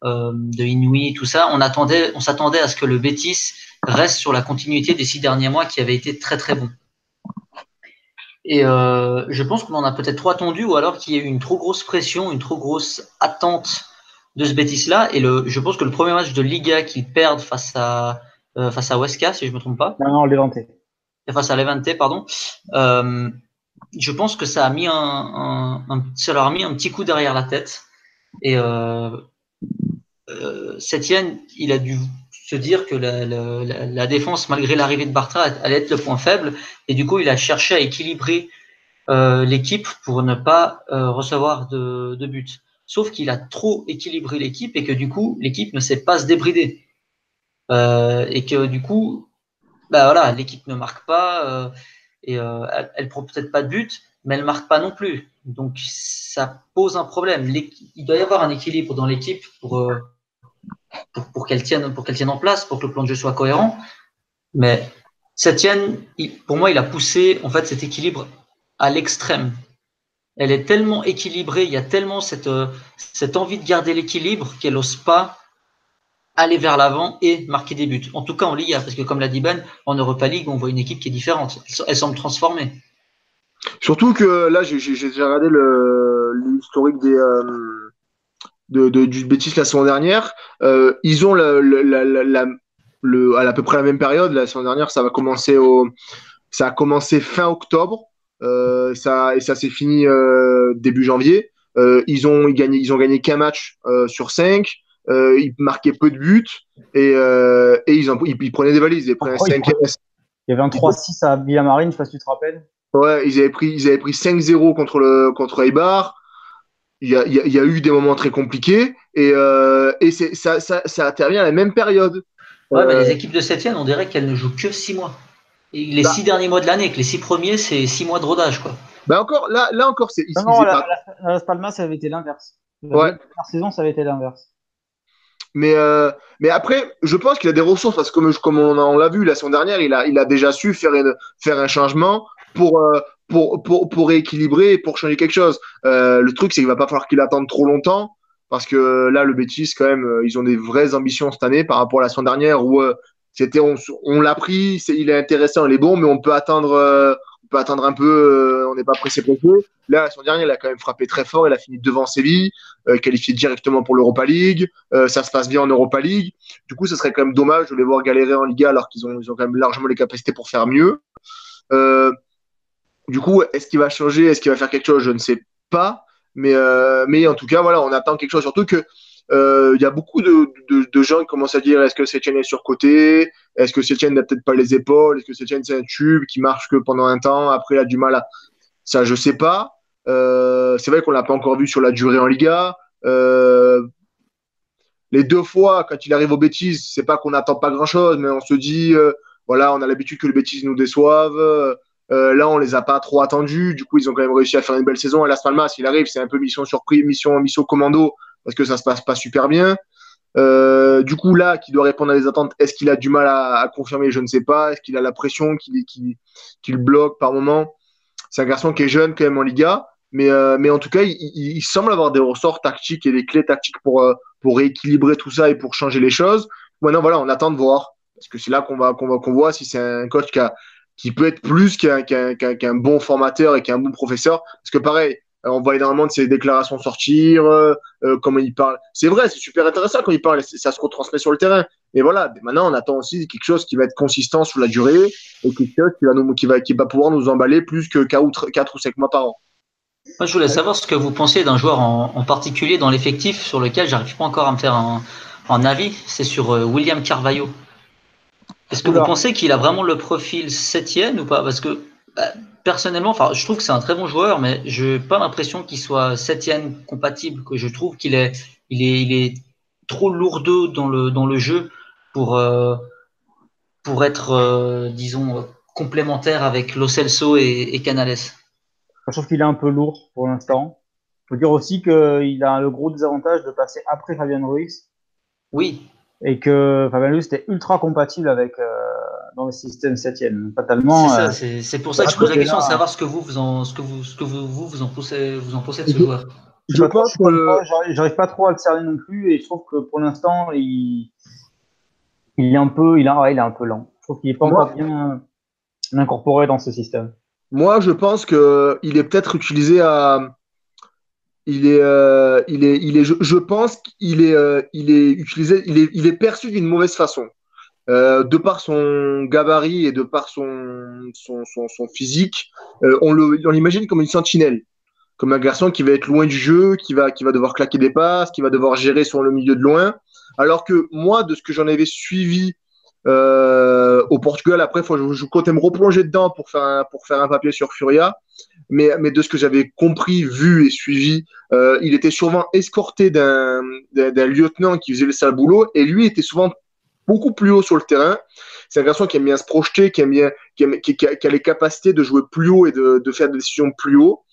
de Inouï, tout ça. On attendait, on s'attendait à ce que le Betis reste sur la continuité des six derniers mois qui avaient été très très bons. Et euh, je pense qu'on en a peut-être trop attendu ou alors qu'il y a eu une trop grosse pression, une trop grosse attente de ce Betis-là. Et le, je pense que le premier match de Liga qu'ils perdent face à, euh, face à Huesca, si je me trompe pas. Non, non, Levante face à Levante, pardon. Euh, je pense que ça a mis un, leur a mis un petit coup derrière la tête. Et euh, euh, il a dû se dire que la, défense, malgré l'arrivée de Bartra, allait être le point faible. Et du coup, il a cherché à équilibrer euh, l'équipe pour ne pas recevoir de, de buts. Sauf qu'il a trop équilibré l'équipe et que du coup, l'équipe ne sait pas se débrider. Et que du coup, bah voilà, l'équipe ne marque pas euh, et euh, elle, elle prend peut-être pas de but, mais elle marque pas non plus. Donc ça pose un problème. Il doit y avoir un équilibre dans l'équipe pour, euh, pour, pour qu'elle tienne qu'elle tienne en place, pour que le plan de jeu soit cohérent. Mais Septienne, pour moi, il a poussé en fait cet équilibre à l'extrême. Elle est tellement équilibrée, il y a tellement cette, cette envie de garder l'équilibre qu'elle n'ose pas aller vers l'avant et marquer des buts. En tout cas en Liga, parce que comme l'a dit Ben, en Europa League, on voit une équipe qui est différente. Elle semble transformée. Surtout que là, j'ai regardé l'historique des euh, de, du Betis la saison dernière. Euh, ils ont le, à, peu près la même période. La saison dernière, ça va commencer au, ça a commencé fin octobre. Euh, ça et ça s'est fini début janvier. Ils ont ils gagné ils ont gagné qu'un match sur cinq. Euh, ils marquaient peu de buts et, euh, et ils, en, ils, prenaient des valises. Ils prenaient oh, il, y avait un 3-6 à Villamarine, je sais pas si tu te rappelles. Ouais, ils avaient pris, ils avaient pris 5-0 contre, le, contre Eibar. Il y, a, il, y a, il y a eu des moments très compliqués et, euh, et ça, ça, ça intervient à la même période. Ouais, mais les équipes de 7 on dirait qu'elles ne jouent que 6 mois. Et les 6 bah, derniers mois de l'année, que les 6 premiers, c'est 6 mois de rodage. Quoi. Bah encore, là, là encore, c'est. Non, non, la, la, la, Palma, ça avait été l'inverse. Ouais. La saison, ça avait été l'inverse. Mais, euh, mais après, je pense qu'il a des ressources parce que comme, on, l'a vu la semaine dernière, il a, déjà su faire, un changement pour, euh, rééquilibrer et pour changer quelque chose. Euh, le truc, c'est qu'il va pas falloir qu'il attende trop longtemps parce que là, le Betis, quand même, ils ont des vraies ambitions cette année par rapport à la semaine dernière où c'était, on l'a pris, il est intéressant, il est bon, mais on peut attendre, euh, on peut attendre un peu, on n'est pas pressé pressé. Là, la semaine dernière, il a quand même frappé très fort. Il a fini devant Séville, euh, qualifié directement pour l'Europa League. Euh, ça se passe bien en Europa League. Du coup, ce serait quand même dommage de les voir galérer en Liga alors qu'ils ont, quand même largement les capacités pour faire mieux. Euh, du coup, est-ce qu'il va changer? Est-ce qu'il va faire quelque chose? Je ne sais pas. Mais, euh, mais en tout cas, voilà, on attend quelque chose. Surtout que euh, il y a beaucoup de, gens qui commencent à dire est-ce que Setien est surcoté? Est-ce que Setien n'a peut-être pas les épaules? Est-ce que Setien c'est un tube qui marche que pendant un temps? Après, il a du mal à. Ça, je sais pas. Euh, c'est vrai qu'on l'a pas encore vu sur la durée en Liga. Euh, les deux fois, quand il arrive aux bêtises, c'est pas qu'on n'attend pas grand-chose, mais on se dit, euh, voilà, on a l'habitude que les bêtises nous déçoivent. Euh, là, on les a pas trop attendus. Du coup, ils ont quand même réussi à faire une belle saison. Et Las Palmas, s'il arrive, c'est un peu mission surprise, mission, mission commando, parce que ça se passe pas super bien. Euh, du coup, là, qui doit répondre à des attentes, est-ce qu'il a du mal à, confirmer? Je ne sais pas. Est-ce qu'il a la pression qui, le bloque par moment? C'est un garçon qui est jeune quand même en Liga. Mais, euh, en tout cas, il, semble avoir des ressorts tactiques et des clés tactiques pour, euh, pour rééquilibrer tout ça et pour changer les choses. Maintenant, voilà, on attend de voir. Parce que c'est là qu'on voit si c'est un coach qui, peut être plus qu'un bon formateur et qu'un bon professeur. Parce que pareil, on voit énormément de ses déclarations sortir, comment il parle. C'est vrai, c'est super intéressant quand il parle, ça se retransmet sur le terrain. Mais voilà, maintenant, on attend aussi quelque chose qui va être consistant sur la durée et quelque chose qui va, nous, qui va, qui va pouvoir nous emballer plus que 4 ou 5 mois par an. Moi, je voulais savoir ce que vous pensez d'un joueur en, particulier dans l'effectif sur lequel j'arrive pas encore à me faire un, avis. C'est sur euh, William Carvalho. Est-ce que vous pensez qu'il a vraiment le profil septième ou pas? Parce que personnellement, enfin, je trouve que c'est un très bon joueur, mais je n'ai pas l'impression qu'il soit septième compatible. Que je trouve qu'il est, il est, il est trop lourdeau dans le dans le jeu pour euh, pour être, euh, disons, complémentaire avec Lo Celso et, et Canales. Je trouve qu'il est un peu lourd pour l'instant. Il faut dire aussi qu'il a le gros désavantage de passer après Fabien Ruiz. Oui. Et que Fabien Ruiz était ultra compatible avec euh, dans le système 7 Fatalement. C'est c'est pour ça que je pose la question, savoir ce que vous vous en, ce que vous, ce que vous, vous, vous en pensez, vous en pensez de ce joueur. Je, pense que j'arrive pas trop à le cerner non plus et je trouve que pour l'instant il, il est un peu, il, a, ouais, il est un peu lent. Je trouve qu'il est pas encore bien incorporé dans ce système. Moi, je pense que il est peut-être utilisé à. Il est, euh, il est, il est. Je, pense qu'il est, euh, il est utilisé. Il est, il est perçu d'une mauvaise façon, euh, de par son gabarit et de par son, son, physique. on le, on l'imagine comme une sentinelle, comme un garçon qui va être loin du jeu, qui va, qui va devoir claquer des passes, qui va devoir gérer sur le milieu de loin. Alors que moi, de ce que j'en avais suivi euh, au Portugal, après, faut, je, je comptais me replonger dedans pour faire un, pour faire un papier sur Furia. Mais, mais de ce que j'avais compris, vu et suivi, euh, il était souvent escorté d'un lieutenant qui faisait le sale boulot et lui était souvent beaucoup plus haut sur le terrain. C'est un garçon qui aime bien se projeter, qui aime bien, qui, qui, a, les capacités de jouer plus haut et de, faire des décisions plus haut.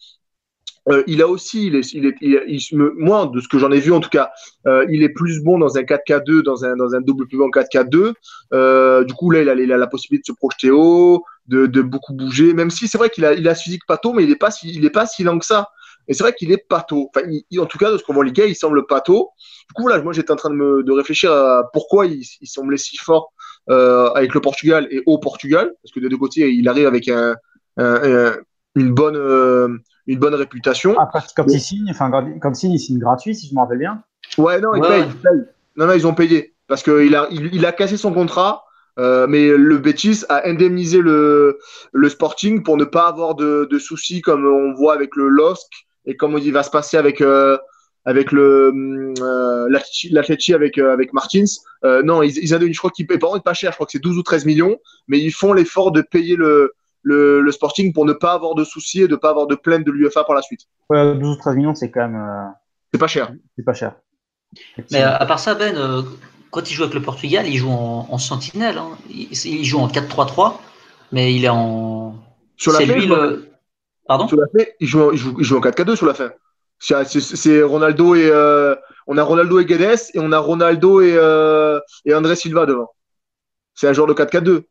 Euh, il a aussi, il est, il moi, de ce que j'en ai vu en tout cas, euh, il est plus bon dans un 4K2, dans un, dans un double pivot en 4K2. Euh, du coup, là, il a, la possibilité de se projeter haut, de, beaucoup bouger, même si c'est vrai qu'il a, il a physique pato, mais il n'est pas, si, il est pas si lent que ça. Et c'est vrai qu'il est pato. Enfin, en tout cas, de ce qu'on voit les gars, il semble pato. Du coup, là, moi, j'étais en train de, me, de réfléchir à pourquoi il, il semblait si fort euh, avec le Portugal et au Portugal, parce que de deux côtés, il arrive avec un, un, une bonne euh, une bonne réputation. Après, quand ils signent, enfin, quand ils signent, ils signent gratuit, si je me rappelle bien. Ouais, non, ils payent, Non, non, ils ont payé. Parce qu'il a, il, il, a cassé son contrat, euh, mais le Betis a indemnisé le, le Sporting pour ne pas avoir de, de soucis comme on voit avec le LOSC et comme il va se passer avec, euh, avec le euh, l'Atleti avec, euh, avec Martins. Euh, non, ils, ils je crois qu'ils payent pas cher, je crois que c'est 12 ou 13 millions, mais ils font l'effort de payer le, le, Sporting pour ne pas avoir de soucis et de ne pas avoir de plainte de l'UFA par la suite. Ouais, 12 ou 13 millions, c'est quand même. Euh, c'est pas cher. C'est pas cher. Mais euh, à part ça, Ben, euh, quand il joue avec le Portugal, il joue en, sentinelle. Hein. Il, joue en 4-3-3, mais il est en. Sur la fin, le... Pardon sur la fin, il, joue, il, joue, il joue en 4-4-2 sur la fin. C'est Ronaldo et. on a Ronaldo et Guedes et on a Ronaldo et, et André Silva devant. C'est un joueur de 4-4-2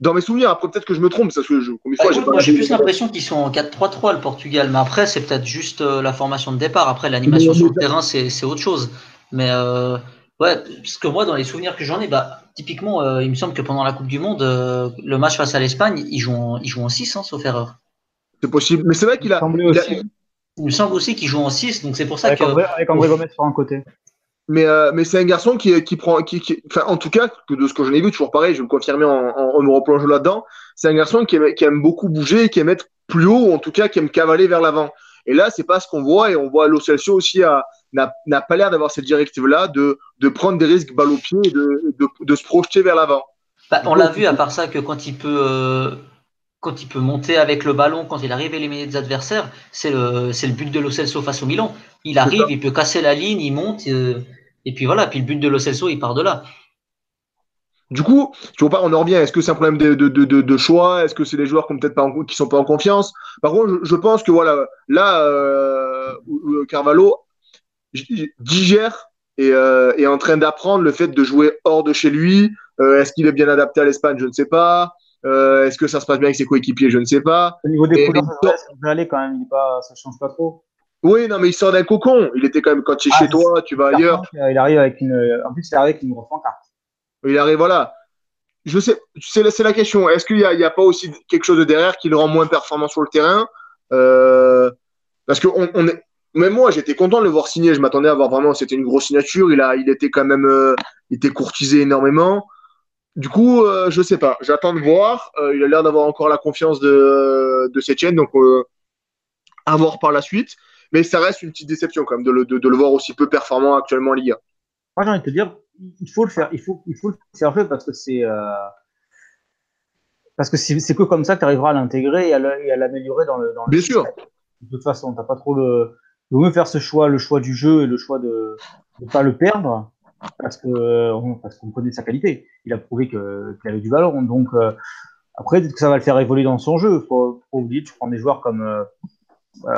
dans mes souvenirs, après peut-être que je me trompe, parce que je, bah, j'ai plus l'impression qu'ils sont en 4-3-3 le Portugal, mais après c'est peut-être juste euh, la formation de départ. Après l'animation sur le terrain c'est autre chose. Mais euh, ouais, parce que moi dans les souvenirs que j'en ai, bah typiquement euh, il me semble que pendant la Coupe du Monde, euh, le match face à l'Espagne, ils jouent en, ils jouent en 6 hein, sauf erreur. C'est possible, mais c'est vrai qu'il a, il me semble aussi qu'il joue en 6, donc c'est pour ça avec que. André, avec André Gomez sur un côté. Mais, euh, mais c'est un garçon qui, qui prend, qui, qui, enfin, en tout cas, de ce que j'en ai vu, toujours pareil, je vais me confirmer en, en, me replongeant là-dedans, c'est un garçon qui aime, qui aime beaucoup bouger, qui aime être plus haut, ou en tout cas qui aime cavaler vers l'avant. Et là, c'est pas ce qu'on voit, et on voit Lo Celso aussi n'a pas l'air d'avoir cette directive-là de, de prendre des risques balle au pied et de, de, de se projeter vers l'avant. Bah, on l'a vu, à part ça, que quand il peut, euh, quand il peut monter avec le ballon, quand il arrive à éliminer des adversaires, c'est le, but de Lo Celso face au Milan. Il arrive, il peut casser la ligne, il monte. Euh, et puis voilà, puis le but de Lo Celso, il part de là. Du coup, tu vois pas, on en revient. Est-ce que c'est un problème de, de, de, de choix? Est-ce que c'est des joueurs qui peut-être pas qui sont pas en confiance? Par contre, je, pense que voilà, là, euh, Carvalho digère et euh, est en train d'apprendre le fait de jouer hors de chez lui. Est-ce qu'il est bien adapté à l'Espagne? Je ne sais pas. Euh, est-ce que ça se passe bien avec ses coéquipiers? Je ne sais pas. Au niveau des couleurs, ça, aller quand même. Il pas, ça change pas trop. Oui, non, mais il sort d'un cocon. Il était quand même, quand tu es ah, chez toi, tu vas ailleurs. Il arrive avec une, en plus, il arrive avec une grosse carte. Il arrive, voilà. Je sais, c'est la question. Est-ce qu'il n'y a, a, pas aussi quelque chose de derrière qui le rend moins performant sur le terrain? Euh, Parce que on, on est, même moi, j'étais content de le voir signer. Je m'attendais à voir vraiment, c'était une grosse signature. Il a, il était quand même, euh, il était courtisé énormément. Du coup, euh, je sais pas. J'attends de voir. Euh, il a l'air d'avoir encore la confiance de, de Setien, donc euh, à voir par la suite. Mais ça reste une petite déception quand même de le, de, de le voir aussi peu performant actuellement en Liga. Moi, j'ai envie de te dire, il faut le faire, il faut, il faut le faire jouer parce que c'est, parce que c'est que comme ça que tu arriveras à l'intégrer et à le- et à l'améliorer dans le, dans le Bien sûr. De toute façon, t'as pas trop le, il vaut mieux faire ce choix, le choix du jeu et le choix de ne pas le perdre parce que, euh, on- parce qu'on connaît sa qualité. Il a prouvé que, qu'il avait du ballon. Donc, euh, après, peut-être que ça va le faire évoluer dans son jeu. Faut, faut oublier, tu prends des joueurs comme, euh, euh,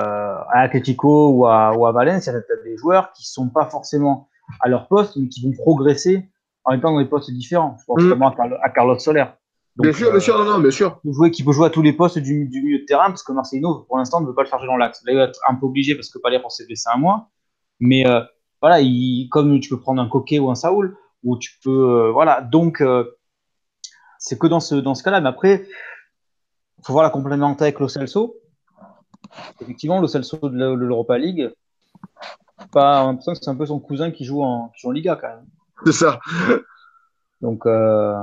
à Atletico ou à, ou à Valence, il y a des joueurs qui sont pas forcément à leur poste, mais qui vont progresser en étant dans des postes différents. Je pense Mm. notamment à, à Carlos Soler. Donc, bien sûr, euh, bien sûr, non, non, bien sûr. qui peut jouer, qui peut jouer à tous les postes du, du milieu de terrain, parce que Marcelino, pour l'instant, ne veut pas le charger dans l'axe. Là, il va être un peu obligé parce que Palais s'est blessé un mois. Mais voilà, il, comme tu peux prendre un Coquet ou un Saoul, ou tu peux. euh, voilà, donc euh, c'est que dans ce, dans ce cas-là. Mais après, il faut voir la complémentarité avec Lo Celso. Effectivement, Lo Celso de l'E- de l'Europa League, pas, c'est un peu son cousin qui joue en, qui joue en Liga quand même. C'est ça. Donc, euh,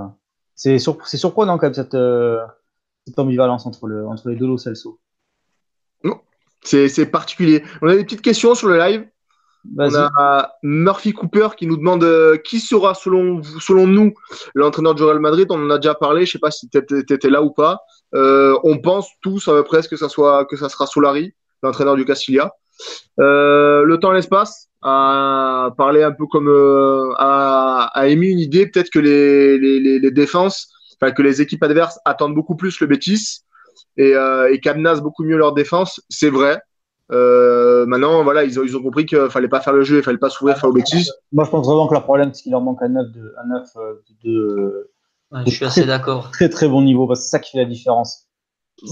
c'est sur- c'est surprenant quand même cette, euh, cette ambivalence entre, le, entre les deux Lo Celso. C'est c'est particulier. On a des petites questions sur le live. On a Murphy Cooper qui nous demande euh, qui sera selon vous, selon nous l'entraîneur du Real Madrid? On en a déjà parlé. Je sais pas si tu étais là ou pas. Euh, on pense tous à peu près que ça soit que ça sera Solari, l'entraîneur du Castilla. Euh, le temps et l'espace a parlé un peu comme euh, a, a émis une idée peut-être que les, les, les, les défenses, enfin que les équipes adverses attendent beaucoup plus le Betis et, euh, et beaucoup mieux leur défense. C'est vrai. Euh, maintenant, voilà, ils ont, ils ont compris qu'il fallait pas faire le jeu, il fallait pas s'ouvrir face au Betis. Moi, je pense vraiment que le problème, c'est qu'il leur manque un neuf de, un neuf euh, de, Ouais, je suis assez d'accord. très très bon niveau, parce que c'est ça qui fait la différence.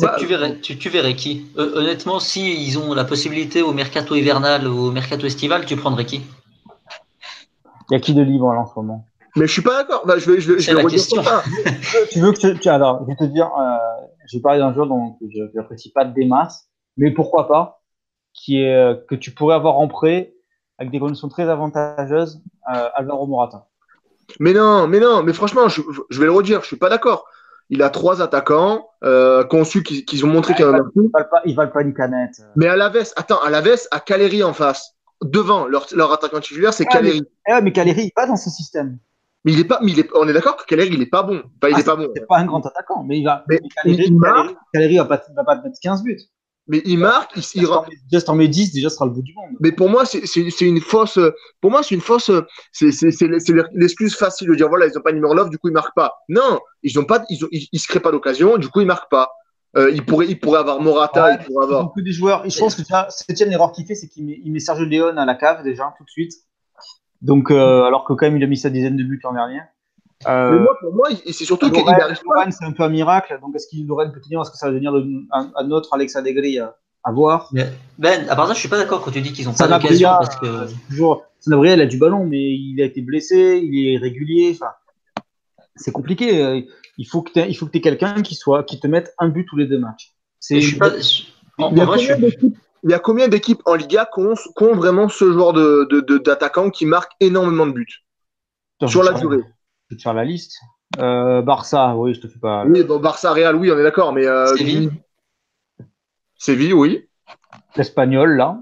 Bah, tu verrais, tu, tu verrais qui? Euh, Honnêtement, si ils ont la possibilité au mercato hivernal ou au mercato estival, tu prendrais qui? Il y a qui de libre là en ce moment? Mais je suis pas d'accord. Bah, je vais, je vais, je C'est vais la redire question. ça. Tu veux que je, tu, alors, je vais te dire, euh, j'ai parlé d'un joueur dont je n'apprécie pas des masses, mais pourquoi pas, qui est euh, que tu pourrais avoir en prêt avec des conditions très avantageuses, euh, Alvaro Morata. Mais non, mais non, mais franchement, je, je vais le redire, je suis pas d'accord. Il a trois attaquants euh, conçus qui, qui ont montré qu'il y en a plus. Il valent pas, ils valent pas une canette. Mais à Alaves, attends, à Alaves, à Caleri en face. Devant, leur, leur attaquant titulaire, c'est Ouais, Caleri. Eh ouais, mais Caleri, il va dans ce système. Mais il est pas, mais il est, on est d'accord que Caleri, il est pas bon. Enfin, il Ah, est pas bon. C'est pas un grand attaquant, mais il va. Mais mais il-. Caleri, Caleri va pas, va pas te mettre 15 buts. Mais il marque, il, il, déjà, si t'en mets 10, déjà, ce sera le bout du monde. Mais pour moi, c'est une fausse. Pour moi, c'est une fausse. C'est l'excuse facile de dire voilà, ils n'ont pas de numéro 9, du coup, ils marquent pas. Non, ils ont pas. Ils, ont, ils, ils se créent pas d'occasion, du coup, ils marquent pas. Euh, ils pourraient, ils pourraient avoir Morata, Ouais, ils pourraient avoir. beaucoup des joueurs. Et je pense que déjà, septième erreur qu'il fait, c'est qu'il met, il met Sergio Leone à la cave déjà tout de suite. Donc, euh, alors que quand même, il a mis sa dizaine de buts l'an dernier. Mais Euh, moi, pour moi, c'est surtout qu'il n'arrive pas. C'est un peu un miracle. Donc, est-ce qu'il Lorraine peut tenir Est-ce que ça va devenir le- un, un autre Alex Allegri à, à voir? Mais, Ben, à part ça, je suis pas d'accord quand tu dis qu'ils ont pas d'occasion parce que euh, toujours, Sanabria, il a du ballon, mais il a été blessé, il est régulier. C'est compliqué. Euh, Il faut que tu il faut que tu quelqu'un qui soit qui te mette un but tous les deux matchs. C'est je suis pas. je- En, Il y, a vrai, je combien d'équipes- il y a combien d'équipes en Liga qui ont, qui ont vraiment ce genre de, de, de- d'attaquants qui marquent énormément de buts? Sur la durée Je vais te faire la liste. Euh, Barça, oui, je te fais pas. Oui, bon, Barça, Real, oui, on est d'accord, mais. Euh, Séville. Séville, oui. L'Espagnol, là.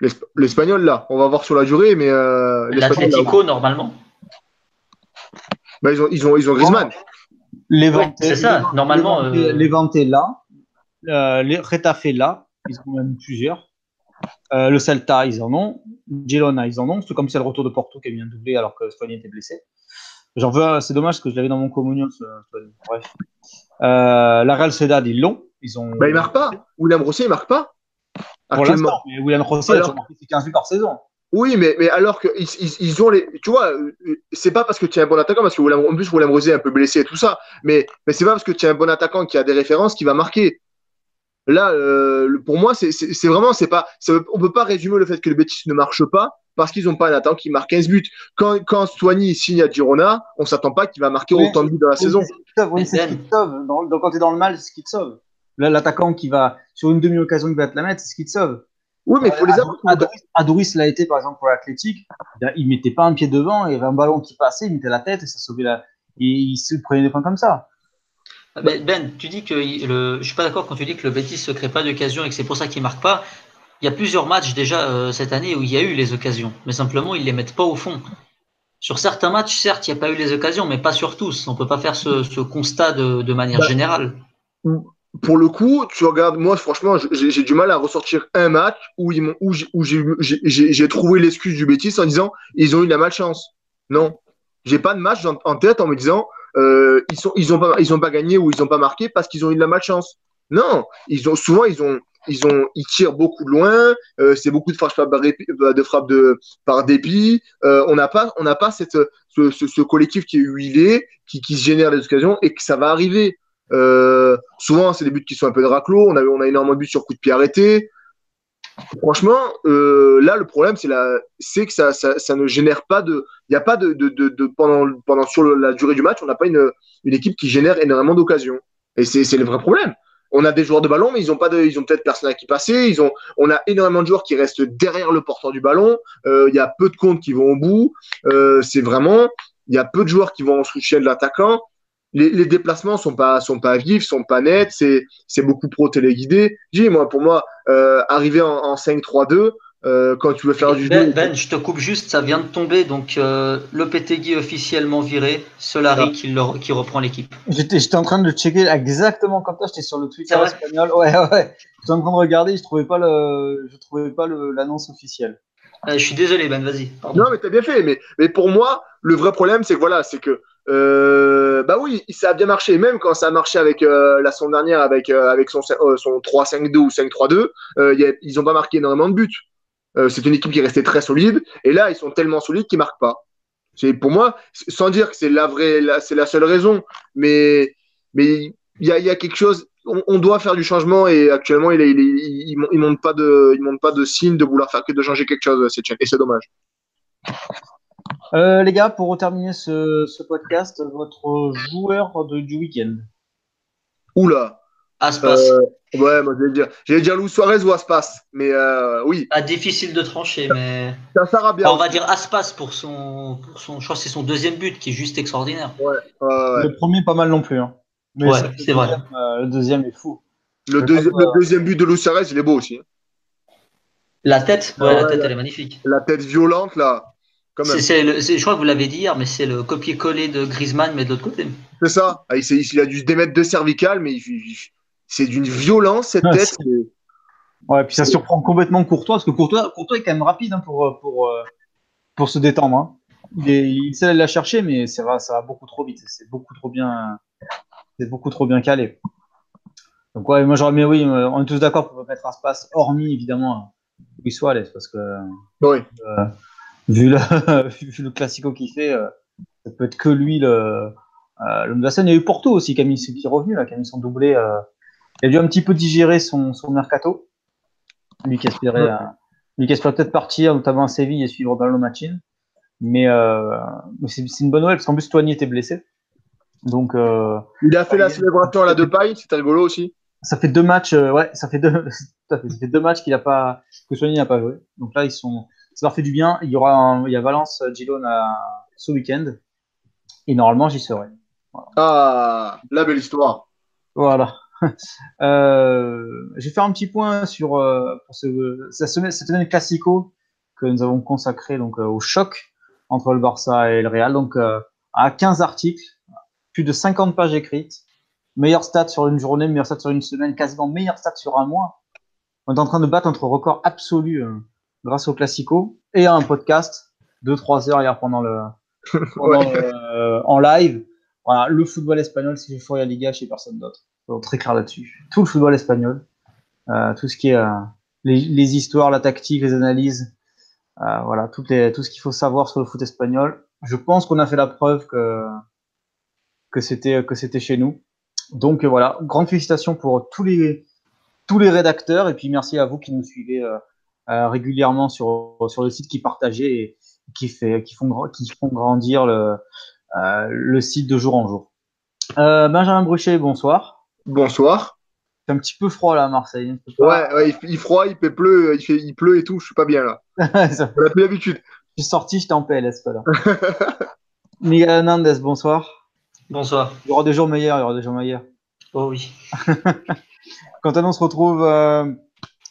L'esp- L'Espagnol, là, on va voir sur la durée, mais. Euh, L'Atlético, normalement. bah, ils, ont, ils, ont, ils ont Griezmann. Ouais, c'est ça, normalement, Levante, euh, Levante, là. Euh, les Retafe, là. Ils en ont même plusieurs. Euh, le Celta, ils en ont. Girona, ils en ont. C'est comme c'est le retour de Porto qui a bien doublé alors que Spagna était blessé. J'en veux, c'est dommage parce que je l'avais dans mon communion. ce- Bref. Euh, la Real Sociedad, ils l'ont. Ils ont. Bah, il marque pas. William Rossi, il marque pas. Pour l'instant. Mais William Rossi, il a Alors- toujours marqué ses 15 buts par saison. Oui, mais, mais alors que ils, ils, ont les. Tu vois, euh, c'est pas parce que tu es un bon attaquant, parce que William, en plus, William Rosé est un peu blessé et tout ça, mais, mais c'est pas parce que tu es un bon attaquant qui a des références qui va marquer. Là, euh, pour moi, c'est vraiment, c'est pas, on peut pas résumer le fait que le Betis ne marche pas parce qu'ils n'ont pas un attaquant qui marque 15 buts. Quand, quand Soigny signe à Girona, on s'attend pas qu'il va marquer Oui. autant de buts dans la saison. Oui, c'est ce qui te sauve. Dans- donc, quand tu es dans le mal, c'est ce qui te sauve. l'attaquant qui va sur une demi-occasion qui va te la mettre, c'est ce qui te sauve. Oui, mais il faut les avoir. Adoris, l'a été par exemple pour l'Athletic. Il mettait pas un pied devant, il y avait un ballon qui passait, il mettait la tête et ça sauvait la. Et il se prenait des points comme ça. Ah, ben, ben, tu dis que le... je suis pas d'accord quand tu dis que le Betis se crée pas d'occasion et que c'est pour ça qu'il marque pas. Il y a plusieurs matchs déjà euh, cette année où il y a eu les occasions, mais simplement ils les mettent pas au fond. Sur certains matchs, certes, il n'y a pas eu les occasions, mais pas sur tous. On peut pas faire ce, constat de, manière bah, générale pour le coup, tu regardes, moi, franchement, j'ai du mal à ressortir un match où, ils où j'ai trouvé l'excuse du bêtise en disant ils ont eu la malchance. Non. J'ai pas de match en, tête en me disant euh, ils sont ils ont pas ils ont pas gagné ou ils ont pas marqué parce qu'ils ont eu de la malchance. Non, ils ont souvent ils ont ils ont ils tirent beaucoup de loin. Euh, c'est beaucoup de frappes de frappes de par dépit. Euh, on n'a pas on n'a pas cette ce, ce, collectif qui est huilé, qui qui se génère des occasions et que ça va arriver. Euh, souvent, c'est des buts qui sont un peu de. On a, on a énormément de buts sur coup de pied arrêté. Franchement, euh, là, le problème, c'est, que ça, ça, ça, ne génère pas de. Il n'y a pas de, de, de, de, pendant, pendant sur la durée du match, on n'a pas une, une équipe qui génère énormément d'occasions. Et c'est, le vrai problème. On a des joueurs de ballon, mais ils ont pas de, ils peut-être personne à qui passer. Ils ont, on a énormément de joueurs qui restent derrière le porteur du ballon. Euh, il y a peu de comptes qui vont au bout. Euh, c'est vraiment, il y a peu de joueurs qui vont en soutien de l'attaquant les, les, déplacements sont pas sont pas vifs, sont pas nets, c'est c'est beaucoup pro téléguidé. Dis moi pour moi euh, arriver en, en 5-3-2 euh, quand tu veux faire du ben, ben, je te coupe juste, ça vient de tomber donc euh, Lopetegui officiellement viré, Solari qui, qui reprend l'équipe. J'étais en train de checker exactement comme toi, j'étais sur le Twitter espagnol. Ouais ouais. J'étais en train de regarder, je trouvais pas le je trouvais pas l'annonce officielle. je suis désolé Ben, vas-y. Non mais t'as bien fait, mais mais pour moi le vrai problème c'est que voilà, c'est que euh, bah oui, ça a bien marché. Même quand ça a marché avec euh, la semaine dernière avec, euh, son, son 3-5-2 ou 5-3-2, ils n'ont pas marqué énormément de buts. c'est une équipe qui est restée très solide. Et là, ils sont tellement solides qu'ils ne marquent pas. C'est pour moi, sans dire que c'est la vraie, c'est la seule raison, mais mais il y a, quelque chose. On, doit faire du changement et actuellement, il, il, pas de, de signe de vouloir faire que de changer quelque chose. Et c'est dommage. Euh, les gars, pour terminer ce, podcast, votre joueur de, du week-end Oula Aspas. Euh, ouais, moi j'allais dire, j'allais dire Lou Suarez ou Aspas, mais euh, oui. Ah, difficile de trancher, mais. Ça, ça bien. on va dire Aspas pour son, pour son. Je crois que c'est son deuxième but qui est juste extraordinaire. Ouais, ouais, Le premier, pas mal non plus. Hein. Mais ouais, c'est vrai. le deuxième est fou. Le, le deuxième but de Lou Suarez, il est beau aussi. Hein. La tête, ouais, la tête, elle est magnifique. La tête violente, là. C'est, je crois que vous l'avez dit hier, mais c'est le copier-coller de Griezmann, mais de l'autre côté. C'est ça. Ah, il, a dû se démettre de cervical, mais c'est d'une violence cette tête. Ouais, puis ça surprend complètement Courtois, parce que Courtois, Courtois est quand même rapide hein, pour, pour, euh, pour se détendre. Hein. Il, est, il sait la chercher, mais ça va, ça va beaucoup trop vite. C'est beaucoup trop bien, c'est beaucoup trop bien calé. Donc ouais, moi j'aurais, mais oui, on est tous d'accord pour mettre un space, hormis évidemment Luis Suarez, parce que. Oui. Euh, vu le, vu le classico qu'il fait, euh, ça peut être que lui le, euh, l'homme de la scène. Il y a eu Porto aussi qui, a mis, qui est revenu, là, qui a mis son doublé. Euh, il a dû un petit peu digérer son, son mercato. Lui qui espérait, lui qui espérait peut-être partir, notamment à Séville et suivre dans le Machin. Mais, euh, c'est, une bonne nouvelle parce qu'en plus, Toigny était blessé. Donc, euh, il a fait la célébration à la deux paille, c'était rigolo aussi. Ça fait deux matchs, ouais, ça fait deux, ça fait deux matchs qu'il a pas, que Toigny n'a pas joué. Donc là, ils sont, ça leur fait du bien. Il y aura il y a Valence Gilone ce week-end et normalement j'y serai. Ah, la belle histoire. Voilà. euh, je vais faire un petit point sur euh, pour ce, cette semaine, cette semaine classico que nous avons consacré donc euh, au choc entre le Barça et le Real. Donc euh, à 15 articles, plus de 50 pages écrites, meilleur stats sur une journée, meilleur stats sur une semaine, quasiment meilleur stats sur un mois. On est en train de battre notre record absolu grâce au Classico et à un podcast de 3 heures hier pendant le, euh, en live. Voilà, le football espagnol, c'est la Liga chez personne d'autre. Très clair là-dessus. Tout le football espagnol, euh, tout ce qui est euh, les, les, histoires, la tactique, les analyses, euh, voilà, toutes les, tout ce qu'il faut savoir sur le foot espagnol. Je pense qu'on a fait la preuve que que c'était que c'était chez nous. Donc voilà, grande félicitations pour tous les tous les rédacteurs et puis merci à vous qui nous suivez euh, régulièrement sur, sur le site qui partageait et qui, fait, qui, font, qui font grandir le, euh, le site de jour en jour. Euh, Benjamin Bruchet, bonsoir. Bonsoir. fait un petit peu froid là à Marseille. c'est Ouais, pas- ouais, il, froid, il fait pleut, il, fait, il pleut et tout, je suis pas bien là. Ça- On a plus l'habitude. je suis sorti, j'étais en PLS. Voilà. Miguel Hernandez, bonsoir. Bonsoir. Il y aura des jours meilleurs, il y aura des jours meilleurs. Oh oui. Quant à nous, on se retrouve euh,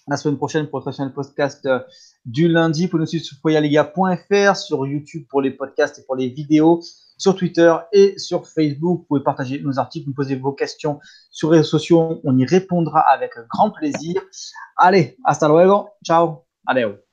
la semaine prochaine pour le podcast euh, du lundi. Vous nous suivre sur foyaliga.fr, sur YouTube pour les podcasts et pour les vidéos, sur Twitter et sur Facebook. Vous pouvez partager nos articles, nous poser vos questions sur les réseaux sociaux. On y répondra avec grand plaisir. Allez, hasta luego. Ciao. Adeu.